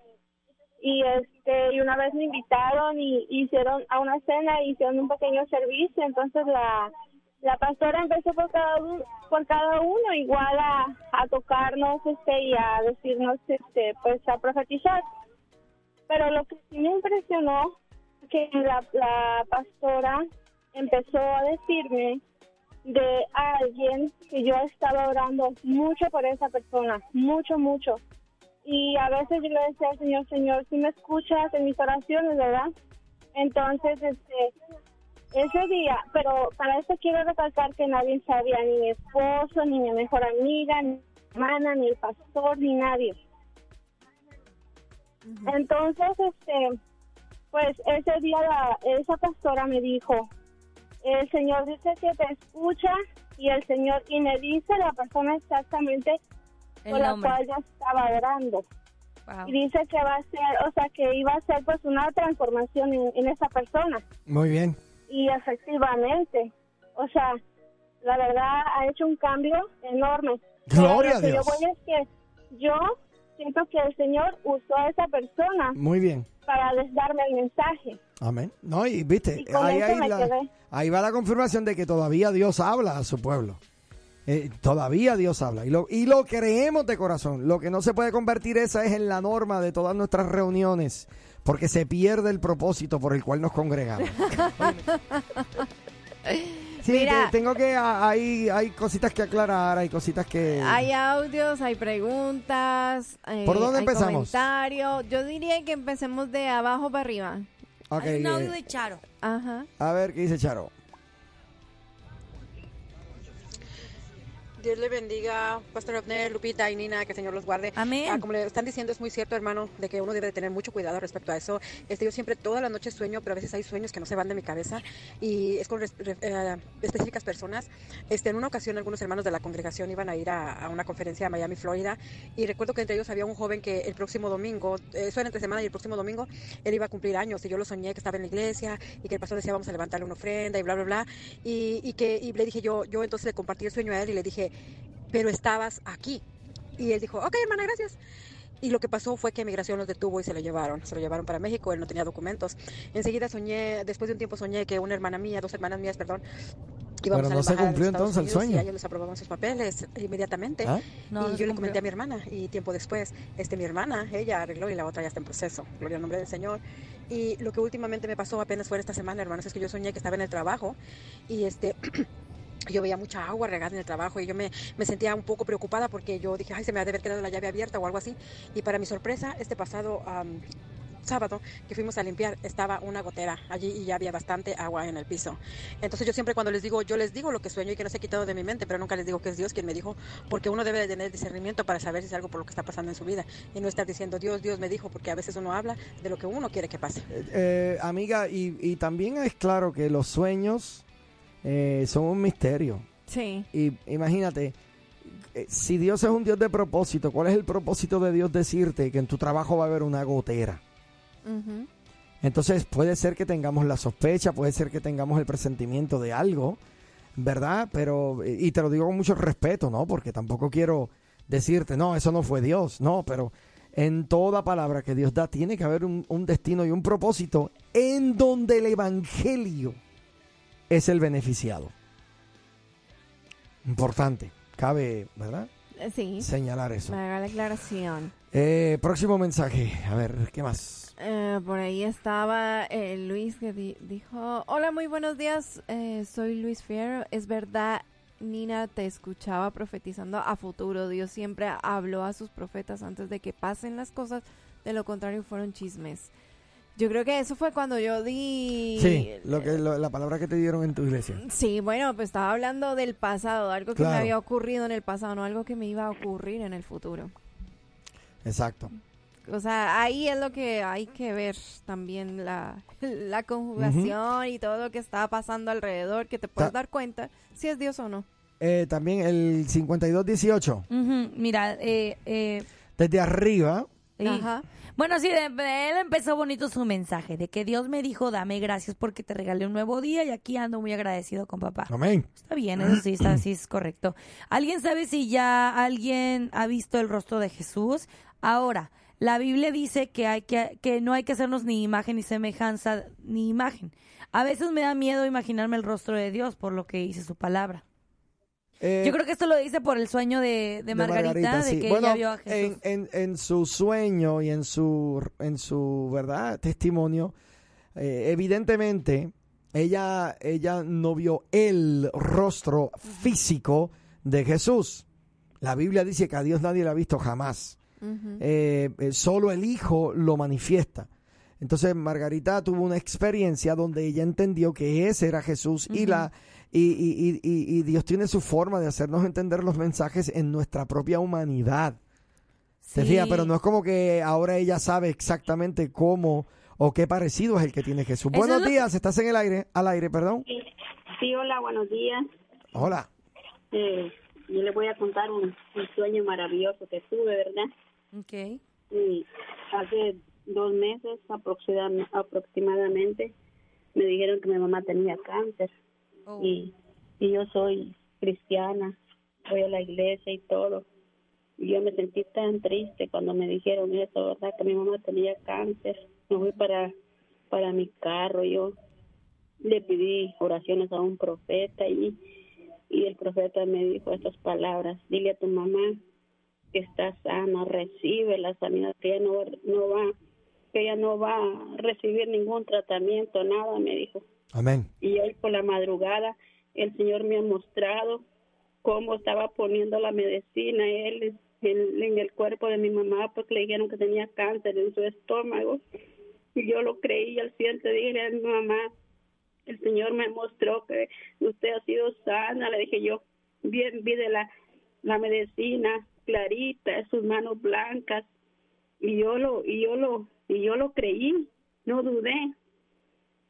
y este y una vez me invitaron y hicieron a una cena y hicieron un pequeño servicio, entonces la la pastora empezó por cada por cada uno igual a, tocarnos este y a decirnos este pues a profetizar pero lo que me impresionó que la, la pastora empezó a decirme de alguien que yo estaba orando mucho por esa persona, mucho, mucho. Y a veces yo le decía al Señor, Señor, si me escuchas en mis oraciones, ¿verdad? Entonces, este, ese día, pero para esto quiero recalcar que nadie sabía, ni mi esposo, ni mi mejor amiga, ni mi hermana, ni el pastor, ni nadie. Entonces, este, pues ese día la- esa pastora me dijo, el Señor dice que te escucha y el Señor, y me dice la persona exactamente El por la nombre. cual yo estaba orando. Wow. Y dice que va a ser, o sea, que iba a ser pues una transformación en, en esa persona. Muy bien. Y efectivamente, o sea, la verdad ha hecho un cambio enorme. Gloria Pero lo a que Dios. Yo voy es que yo siento que el Señor usó a esa persona Muy bien. para des- darme el mensaje. Amén. No, y viste, Y con ahí, eso ahí me la- quedé. ahí va la confirmación de que todavía Dios habla a su pueblo. Eh, todavía Dios habla y lo, y lo creemos de corazón. Lo que no se puede convertir esa es en la norma de todas nuestras reuniones, porque se pierde el propósito por el cual nos congregamos. Sí, Mira. te- tengo que, hay, hay cositas que aclarar, hay cositas que... Hay audios, hay preguntas. eh, ¿Por dónde hay empezamos? comentarios. Yo diría que empecemos de abajo para arriba. Hay un audio eh, de Charo. Ajá. a ver, ¿qué dice Charo? Dios le bendiga, Pastor Abner, Lupita y Nina, que el Señor los guarde. Amén. Ah, como le están diciendo, es muy cierto, hermano, de que uno debe de tener mucho cuidado respecto a eso. Este, yo siempre toda la noche sueño, pero a veces hay sueños que no se van de mi cabeza y es con eh, específicas personas. Este, en una ocasión, algunos hermanos de la congregación iban a ir a, a una conferencia a Miami, Florida, y recuerdo que entre ellos había un joven que el próximo domingo, eh, eso era entre semana y el próximo domingo, él iba a cumplir años y yo lo soñé que estaba en la iglesia y que el pastor decía vamos a levantarle una ofrenda y bla, bla, bla. Y, y que y le dije yo, yo entonces le compartí el sueño a él y le dije, pero estabas aquí. Y él dijo, ok, hermana, gracias. Y lo que pasó fue que migración los detuvo y se lo llevaron. Se lo llevaron para México, él no tenía documentos. Enseguida soñé, después de un tiempo soñé que una hermana mía, dos hermanas mías, perdón, íbamos Pero a la no se cumplió Estados entonces el Unidos sueño. Y ellos les aprobaban sus papeles inmediatamente. ¿Ah? No, y no yo le comenté a mi hermana y tiempo después, este, mi hermana, ella arregló y la otra ya está en proceso. Gloria al nombre del Señor. Y lo que últimamente me pasó apenas fue esta semana, hermanos, es que yo soñé que estaba en el trabajo y este... Yo veía mucha agua regada en el trabajo y yo me, me sentía un poco preocupada porque yo dije, ay, se me ha de haber quedado la llave abierta o algo así. Y para mi sorpresa, este pasado am, sábado que fuimos a limpiar, estaba una gotera allí y ya había bastante agua en el piso. Entonces yo siempre cuando les digo, yo les digo lo que sueño y que no se ha quitado de mi mente, pero nunca les digo que es Dios quien me dijo, porque uno debe de tener discernimiento para saber si es algo por lo que está pasando en su vida y no estar diciendo, Dios, Dios me dijo, porque a veces uno habla de lo que uno quiere que pase. Eh, amiga, y, y también es claro que los sueños eh, son un misterio. Sí. Y imagínate, eh, si Dios es un Dios de propósito, ¿cuál es el propósito de Dios decirte que en tu trabajo va a haber una gotera? Entonces puede ser que tengamos la sospecha, puede ser que tengamos el presentimiento de algo, ¿verdad? Pero, eh, y te lo digo con mucho respeto, ¿no? Porque tampoco quiero decirte, no, eso no fue Dios, no, pero en toda palabra que Dios da tiene que haber un, un destino y un propósito en donde el Evangelio es el beneficiado. Importante, cabe, ¿verdad? Eh, Sí. Señalar eso. Me haga la aclaración. Eh, próximo mensaje, a ver, ¿qué más? Eh, por ahí estaba eh, Luis que di- dijo, hola, muy buenos días, eh, soy Luis Fierro. Es verdad, Nina, te escuchaba profetizando a futuro. Dios siempre habló a sus profetas antes de que pasen las cosas, de lo contrario fueron chismes. Yo creo que eso fue cuando yo di... Sí, lo que, lo- la palabra que te dieron en tu iglesia. Sí, bueno, pues estaba hablando del pasado, algo que me había ocurrido en el pasado, no algo que me iba a ocurrir en el futuro. Exacto. O sea, ahí es lo que hay que ver también la, la conjugación y todo lo que está pasando alrededor, que te puedes Ta- dar cuenta si es Dios o no. Eh, también el 5218, Ujú, Mira, eh, eh, desde arriba, Sí. Bueno, sí, de- de él empezó bonito su mensaje, de que Dios me dijo, dame gracias porque te regalé un nuevo día y aquí ando muy agradecido con papá. amén. Está bien, eso sí, está, sí es correcto. ¿Alguien sabe si ya alguien ha visto el rostro de Jesús? Ahora, la Biblia dice que, hay que, que no hay que hacernos ni imagen ni semejanza ni imagen. A veces me da miedo imaginarme el rostro de Dios por lo que dice su palabra. Eh, Yo creo que esto lo dice por el sueño de, de Margarita, de sí. que Bueno, ella vio a Jesús. En, en, en su sueño y en su, en su verdad testimonio, eh, evidentemente ella, ella no vio el rostro físico de Jesús. La Biblia dice que a Dios nadie lo ha visto jamás. Eh, solo el Hijo lo manifiesta. Entonces Margarita tuvo una experiencia donde ella entendió que ese era Jesús y la y, y- y- y- y Dios tiene su forma de hacernos entender los mensajes en nuestra propia humanidad. ¿Te Sí. Pero no es como que ahora ella sabe exactamente cómo o qué parecido es el que tiene Jesús. Eso Buenos es días, estás en el aire, al aire, perdón. Sí, hola, buenos días. Hola. Eh, yo les voy a contar un, un sueño maravilloso que tuve, ¿verdad? Ok. Y hace dos meses aproxima- aproximadamente me dijeron que mi mamá tenía cáncer. Y, y yo soy cristiana, voy a la iglesia y todo. Y yo me sentí tan triste cuando me dijeron eso, ¿verdad? Que mi mamá tenía cáncer. Me fui para, para mi carro, yo le pedí oraciones a un profeta y, y el profeta me dijo estas palabras, dile a tu mamá que está sana, recibe la sanidad, que ella no, no va, que ella no va a recibir ningún tratamiento, nada, me dijo. Amén. Y hoy por la madrugada el Señor me ha mostrado cómo estaba poniendo la medicina él en, el cuerpo de mi mamá porque le dijeron que tenía cáncer en su estómago. Y yo lo creí al siguiente dije a mi mamá, el Señor me mostró que usted ha sido sana. Le dije yo, bien, vi de la, la medicina clarita, sus manos blancas y yo lo y yo lo y yo lo creí, no dudé.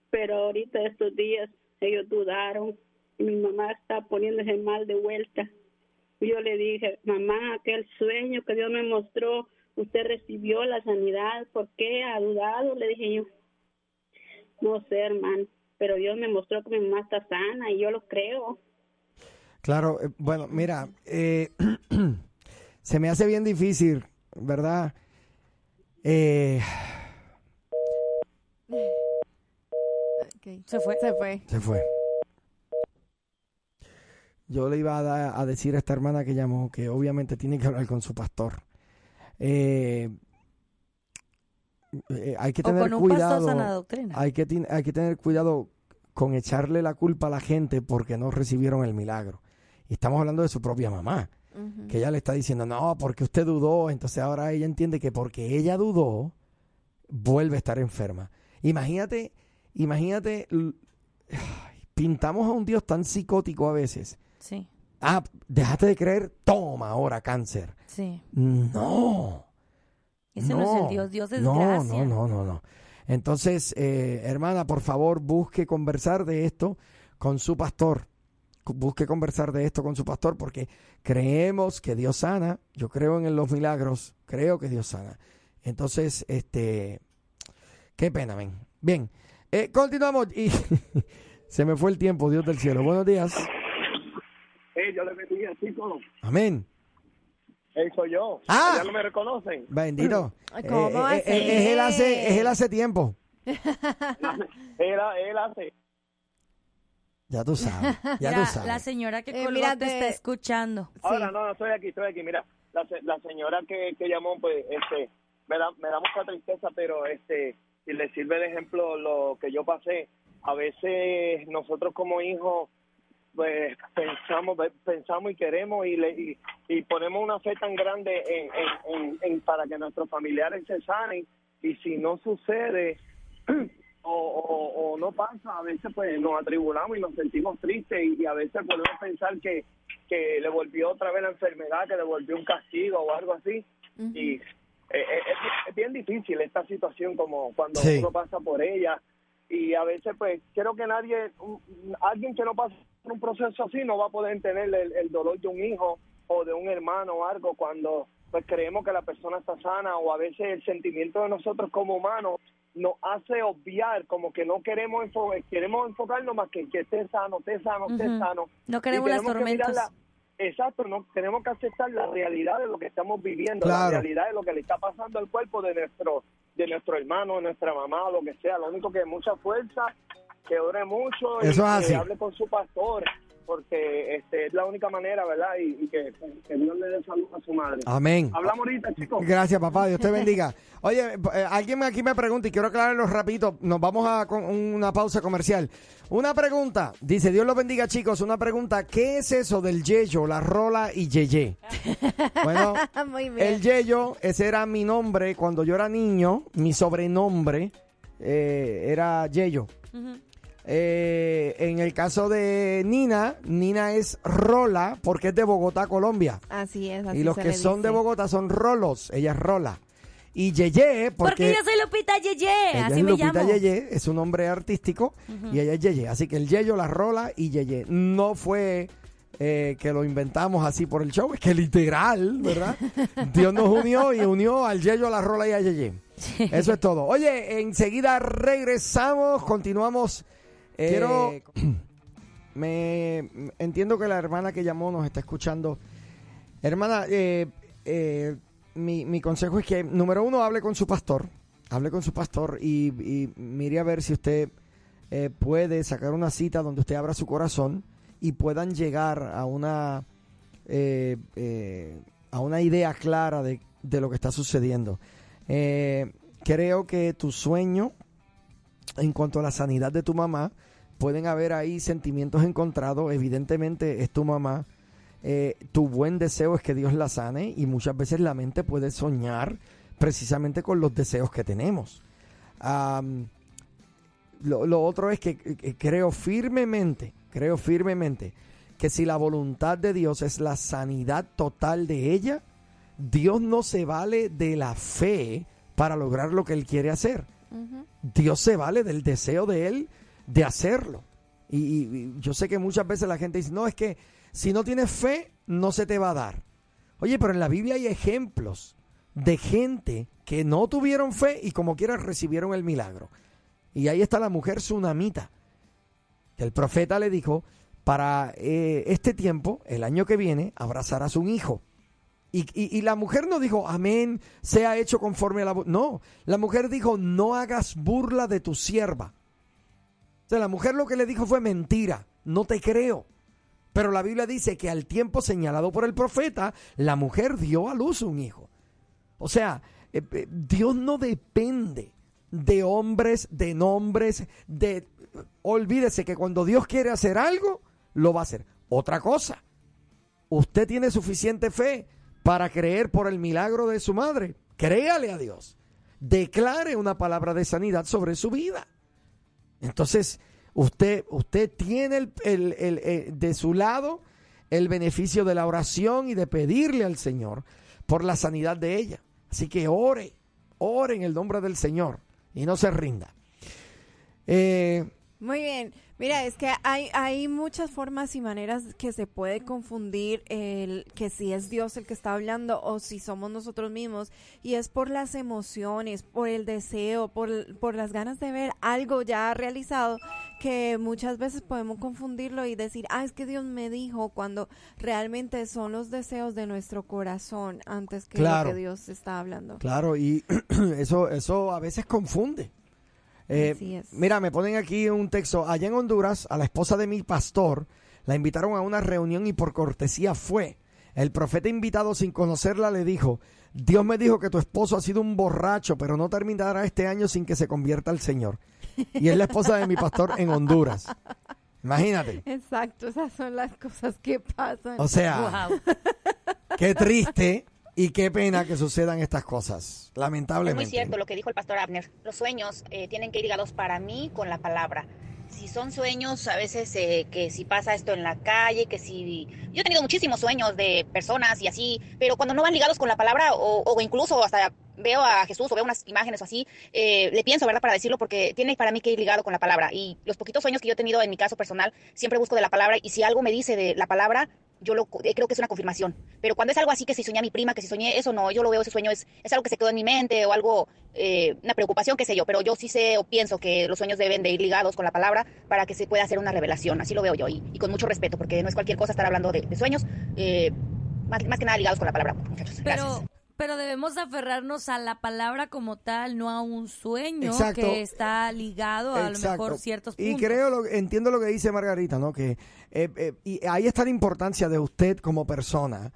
Pero ahorita estos días ellos dudaron y mi mamá está poniéndose mal de vuelta. Yo le dije, mamá, aquel sueño que Dios me mostró, usted recibió la sanidad, ¿por qué ha dudado? Le dije yo. No sé, hermano, pero Dios me mostró que mi mamá está sana y yo lo creo. Claro, eh, bueno, mira, eh, se me hace bien difícil, ¿verdad? Eh, Se fue. Se fue. se fue. Yo le iba a, da- a decir a esta hermana que llamó que obviamente tiene que hablar con su pastor. Eh, eh, hay que O tener con un pastor cuidado. sana doctrina. Hay que, hay que tener cuidado con echarle la culpa a la gente porque no recibieron el milagro. Y estamos hablando de su propia mamá, que ella le está diciendo, no, porque usted dudó. Entonces ahora ella entiende que porque ella dudó, vuelve a estar enferma. Imagínate, imagínate, pintamos a un Dios tan psicótico a veces. Sí, Ah, déjate de creer, toma ahora cáncer. sí. No. Ese no, es el Dios, Dios es no, gracia. No, no, no, no. Entonces, eh, hermana, por favor, busque conversar de esto con su pastor. Busque conversar de esto con su pastor porque creemos que Dios sana. Yo creo en los milagros. Creo que Dios sana. Entonces, este, qué pena, men. Bien, eh, continuamos y se me fue el tiempo, Dios del cielo. Buenos días. Hey, yo le bendiga, chicos. Amén. Hey, soy yo. Ah. ¿Ya no me reconocen? Bendito. ¿Cómo Eh, eh, eh, es él hace, es él hace tiempo. Él, él hace. Ya tú sabes. Ya Mira, tú sabes. la señora que Eh, mira, te está escuchando. Ahora, no, no, estoy aquí, estoy aquí. Mira, la, la señora que, que llamó, pues, este, me da, me da mucha tristeza, pero, este, si le sirve de ejemplo lo que yo pasé, a veces nosotros como hijos, pues, pensamos, pensamos y queremos y, le, y, y ponemos una fe tan grande en, en, en- en- para que nuestros familiares se sanen. Y si no sucede o, o, o no pasa, a veces pues nos atribulamos y nos sentimos tristes y, y a veces podemos pensar que, que le volvió otra vez la enfermedad, que le volvió un castigo o algo así. Y eh, eh, es, bien- es bien difícil esta situación como cuando Sí. uno pasa por ella y a veces pues creo que nadie, un- alguien que no pasa por un proceso así no va a poder entender el, el dolor de un hijo o de un hermano o algo cuando pues creemos que la persona está sana o a veces el sentimiento de nosotros como humanos nos hace obviar como que no queremos enfo- queremos enfocarnos más que que esté sano, esté sano, esté sano. No Y queremos las que tormentas. Exacto, no tenemos que aceptar la realidad de lo que estamos viviendo, Claro. la realidad de lo que le está pasando al cuerpo de nuestro de nuestro hermano, de nuestra mamá, lo que sea. Lo único que mucha fuerza, que ore mucho y Eso es así. que hable con su pastor, porque este es la única manera, ¿verdad? Y, y que, que Dios le dé salud a su madre. Amén. Hablamos ahorita, chicos. Gracias, papá. Dios te bendiga. Oye, eh, alguien aquí me pregunta y quiero aclararlo rapidito. Nos vamos a con una pausa comercial. Una pregunta. Dice, Dios los bendiga, chicos. Una pregunta. ¿Qué es eso del yeyo, la rola y yeye? Bueno, Muy bien. el yeyo, ese era mi nombre cuando yo era niño. Mi sobrenombre eh, era yeyo. Eh, en el caso de Nina, Nina es rola porque es de Bogotá, Colombia. Así es, así Y los se que le son de. Bogotá son rolos, ella es rola. Y Yeye, porque, Porque yo soy Lupita Yeye, ella así es me Lupita llamo. Yeye, es un nombre artístico y ella es Yeye. Así que el Yeyo, la rola y Yeye. No fue eh, que lo inventamos así por el show, es que literal, ¿verdad? Dios nos unió y unió al Yeyo, a la rola y a Yeye. Eso es todo. Oye, enseguida regresamos, continuamos. Eh, Quiero... Me entiendo que la hermana que llamó nos está escuchando. Hermana, eh, eh, mi, mi consejo es que, número uno, hable con su pastor. Hable con su pastor y, y mire a ver si usted eh, puede sacar una cita donde usted abra su corazón y puedan llegar a una, a una idea clara de, de lo que está sucediendo. Creo que tu sueño, en cuanto a la sanidad de tu mamá, pueden haber ahí sentimientos encontrados. Evidentemente es tu mamá. Eh, tu buen deseo es que Dios la sane y muchas veces la mente puede soñar precisamente con los deseos que tenemos. Lo, lo otro es que, que creo firmemente, creo firmemente que si la voluntad de Dios es la sanidad total de ella, Dios no se vale de la fe para lograr lo que Él quiere hacer. Dios se vale del deseo de Él de hacerlo. Y, yo sé que muchas veces la gente dice, no, es que si no tienes fe, no se te va a dar. Oye, pero en la Biblia hay ejemplos de gente que no tuvieron fe y como quiera recibieron el milagro. Y ahí está la mujer tsunamita, el profeta le dijo, para eh, este tiempo, el año que viene, abrazarás un hijo. Y, y- y la mujer no dijo, amén, sea hecho conforme a la... vo-". No, la mujer dijo, no hagas burla de tu sierva. O sea, la mujer lo que le dijo fue mentira, no te creo. Pero la Biblia dice que al tiempo señalado por el profeta, la mujer dio a luz un hijo. O sea, eh, eh, Dios no depende de hombres, de nombres, de... Olvídese que cuando Dios quiere hacer algo, lo va a hacer. Otra cosa, usted tiene suficiente fe para creer por el milagro de su madre. Créale a Dios. Declare una palabra de sanidad sobre su vida. Entonces, usted, usted tiene el- el- el- eh, de su lado el beneficio de la oración y de pedirle al Señor por la sanidad de ella. Así que ore, ore en el nombre del Señor y no se rinda. Eh, Muy bien. Mira, es que hay, hay muchas formas y maneras que se puede confundir el que si es Dios el que está hablando o si somos nosotros mismos. Y es por las emociones, por el deseo, por, por las ganas de ver algo ya realizado que muchas veces podemos confundirlo y decir, ah, es que Dios me dijo cuando realmente son los deseos de nuestro corazón antes que Claro. lo que Dios está hablando. Claro, y eso, eso a veces confunde. Eh, Así es. Mira, me ponen aquí un texto. Allá en Honduras, a la esposa de mi pastor la invitaron a una reunión y por cortesía fue. El profeta invitado sin conocerla le dijo, Dios me dijo que tu esposo ha sido un borracho, pero no terminará este año sin que se convierta al Señor. Y es la esposa de mi pastor en Honduras. Imagínate. Exacto, esas son las cosas que pasan. O sea, Qué triste y qué pena que sucedan estas cosas, Es muy lamentablemente. cierto lo que dijo el pastor Abner. Los sueños eh, tienen que ir ligados para mí con la palabra. Si son sueños, a veces eh, que si pasa esto en la calle, que si... Yo he tenido muchísimos sueños de personas y así, pero cuando no van ligados con la palabra o, o incluso hasta veo a Jesús o veo unas imágenes o así, eh, le pienso, ¿verdad? Para decirlo, porque tiene para mí que ir ligado con la palabra. Y los poquitos sueños que yo he tenido en mi caso personal, siempre busco de la palabra y si algo me dice de la palabra, yo lo eh, creo que es una confirmación. Pero cuando es algo así que si soñé a mi prima, que si soñé eso, no, yo lo veo, ese sueño es, es algo que se quedó en mi mente o algo, eh, una preocupación, qué sé yo, pero yo sí sé o pienso que los sueños deben de ir ligados con la palabra para que se pueda hacer una revelación, así lo veo yo y, y con mucho respeto, porque no es cualquier cosa estar hablando de, de sueños, eh, más, más que nada ligados con la palabra, muchachos. Gracias. Pero, debemos aferrarnos a la palabra como tal, no a un sueño Exacto. que está ligado a lo mejor ciertos Y puntos. creo, lo, entiendo lo que dice Margarita, ¿no? Que eh, eh, y ahí está la importancia de usted como persona.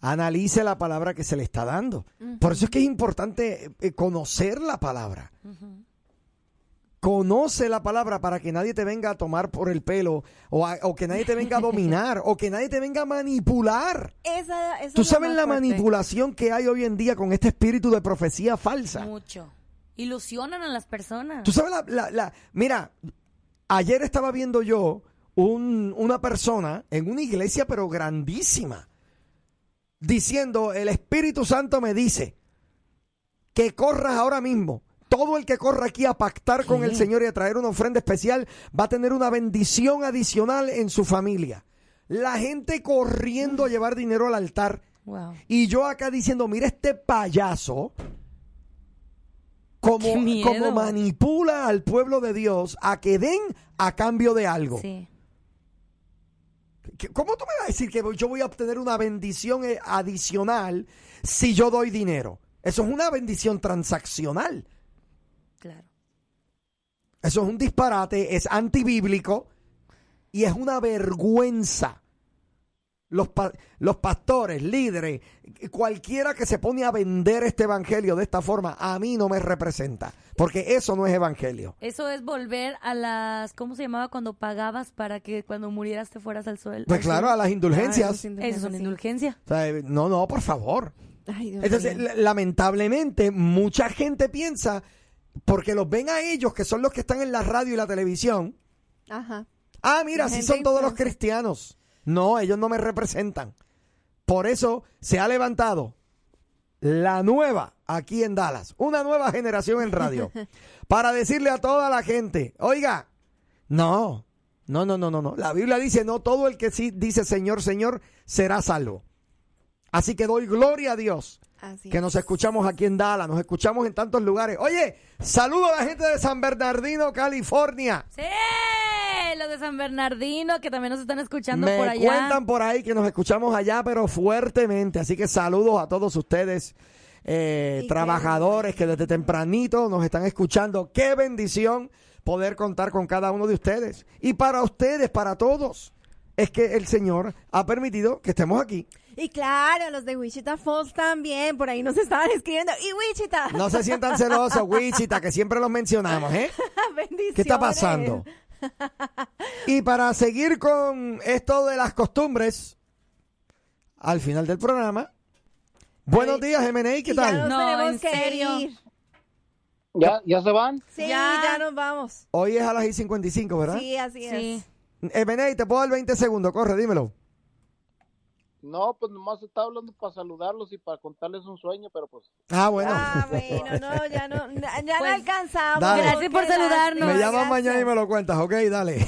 Analice la palabra que se le está dando. Por eso es que es importante eh, conocer la palabra. Conoce la palabra para que nadie te venga a tomar por el pelo o, a- o que nadie te venga a dominar o que nadie te venga a manipular. Esa, esa Tú sabes la fuerte. manipulación que hay hoy en día con este espíritu de profecía falsa. Mucho. Ilusionan a las personas. Tú sabes la, la- la- mira, ayer estaba viendo yo un- una persona en una iglesia pero grandísima diciendo el Espíritu Santo me dice que corras ahora mismo. Todo el que corra aquí a pactar con el Señor y a traer una ofrenda especial va a tener una bendición adicional en su familia. La gente corriendo a llevar dinero al altar. Wow. Y yo acá diciendo, mira este payaso, como, como manipula al pueblo de Dios a que den a cambio de algo. Sí. ¿Qué- ¿Cómo tú me vas a decir que yo voy a obtener una bendición eh, adicional si yo doy dinero? Eso es una bendición transaccional. Claro. Eso es un disparate, es antibíblico y es una vergüenza. Los, pa- los pastores, líderes, cualquiera que se pone a vender este evangelio de esta forma, a mí no me representa, porque eso no es evangelio. Eso es volver a las, ¿cómo se llamaba cuando pagabas para que cuando murieras te fueras al suelo? Pues claro, a las indulgencias. Eso es una indulgencia. O sea, no, no, por favor. Ay, Dios Entonces, lamentablemente, mucha gente piensa, porque los ven a ellos, que son los que están en la radio y la televisión, Ajá. ah, mira, así son todos los cristianos. No, ellos no me representan. Por eso se ha levantado la nueva aquí en Dallas, una nueva generación en radio, para decirle a toda la gente, oiga, no, no, no, no, no, no. La Biblia dice, no todo el que sí dice Señor, Señor, será salvo. Así que doy gloria a Dios. Así que nos escuchamos aquí en Dallas, nos escuchamos en tantos lugares. Oye, saludo a la gente de San Bernardino, California. Sí, los de San Bernardino que también nos están escuchando Me por allá. cuentan por ahí que nos escuchamos allá, pero fuertemente. Así que saludos a todos ustedes, eh, trabajadores que desde tempranito nos están escuchando. Qué bendición poder contar con cada uno de ustedes. Y para ustedes, para todos, es que el Señor ha permitido que estemos aquí. Y claro, los de Wichita Falls también, por ahí nos estaban escribiendo. Y Wichita. No se sientan celosos, Wichita, que siempre los mencionamos, ¿eh? Bendiciones. ¿Qué está pasando? Y para seguir con esto de las costumbres, al final del programa, buenos días, MNI, ¿qué Y ya tal? nos No, tenemos en que serio. ir. ¿Ya, ¿Ya se van? Sí, Ya. ya. nos vamos. Hoy es a las y 55, ¿verdad? Sí, así Sí. es. MNI, te puedo dar 20 segundos, corre, dímelo. No, pues nomás estaba hablando para saludarlos y para contarles un sueño, pero pues... Ah, bueno. Ah, bueno, no, ya no, ya no Pues, alcanzamos. dale. Gracias por saludarnos. me llamas mañana y me lo cuentas, ok, dale.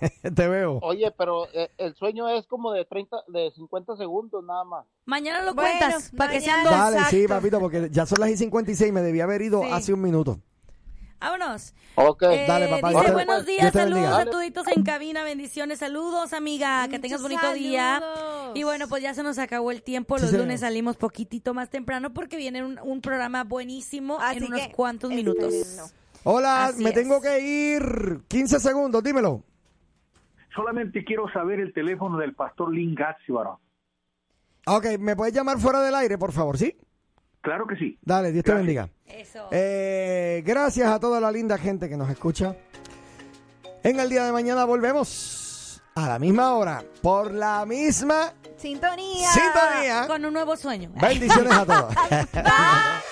te veo. Oye, pero eh, el sueño es como de 30, de 50 segundos nada más. Mañana lo Bueno, cuentas para que sean dos. Dale, sí, papito, porque ya son las y 56, me debía haber ido Sí. hace un minuto. Vámonos. Ok. Eh, Dale, papá, Dice te- buenos días, saludos tuditos en cabina, bendiciones, saludos, amiga, que tengas bonito día. saludos. Y bueno, pues ya se nos acabó el tiempo, Sí, los señor. lunes salimos poquitito más temprano porque viene un, un programa buenísimo Así en unos que cuantos minutos. Hola, Así me es. tengo que ir. 15 segundos, dímelo. Solamente quiero saber el teléfono del pastor Lin Gazzi, varón. Ok, ¿me puedes llamar fuera del aire, por favor, sí? Claro que sí. Dale, Dios te bendiga. Eso. Eh, gracias a toda la linda gente que nos escucha. En el día de mañana volvemos a la misma hora, por la misma Sintonía. sintonía. Con un nuevo sueño. Bendiciones a todos.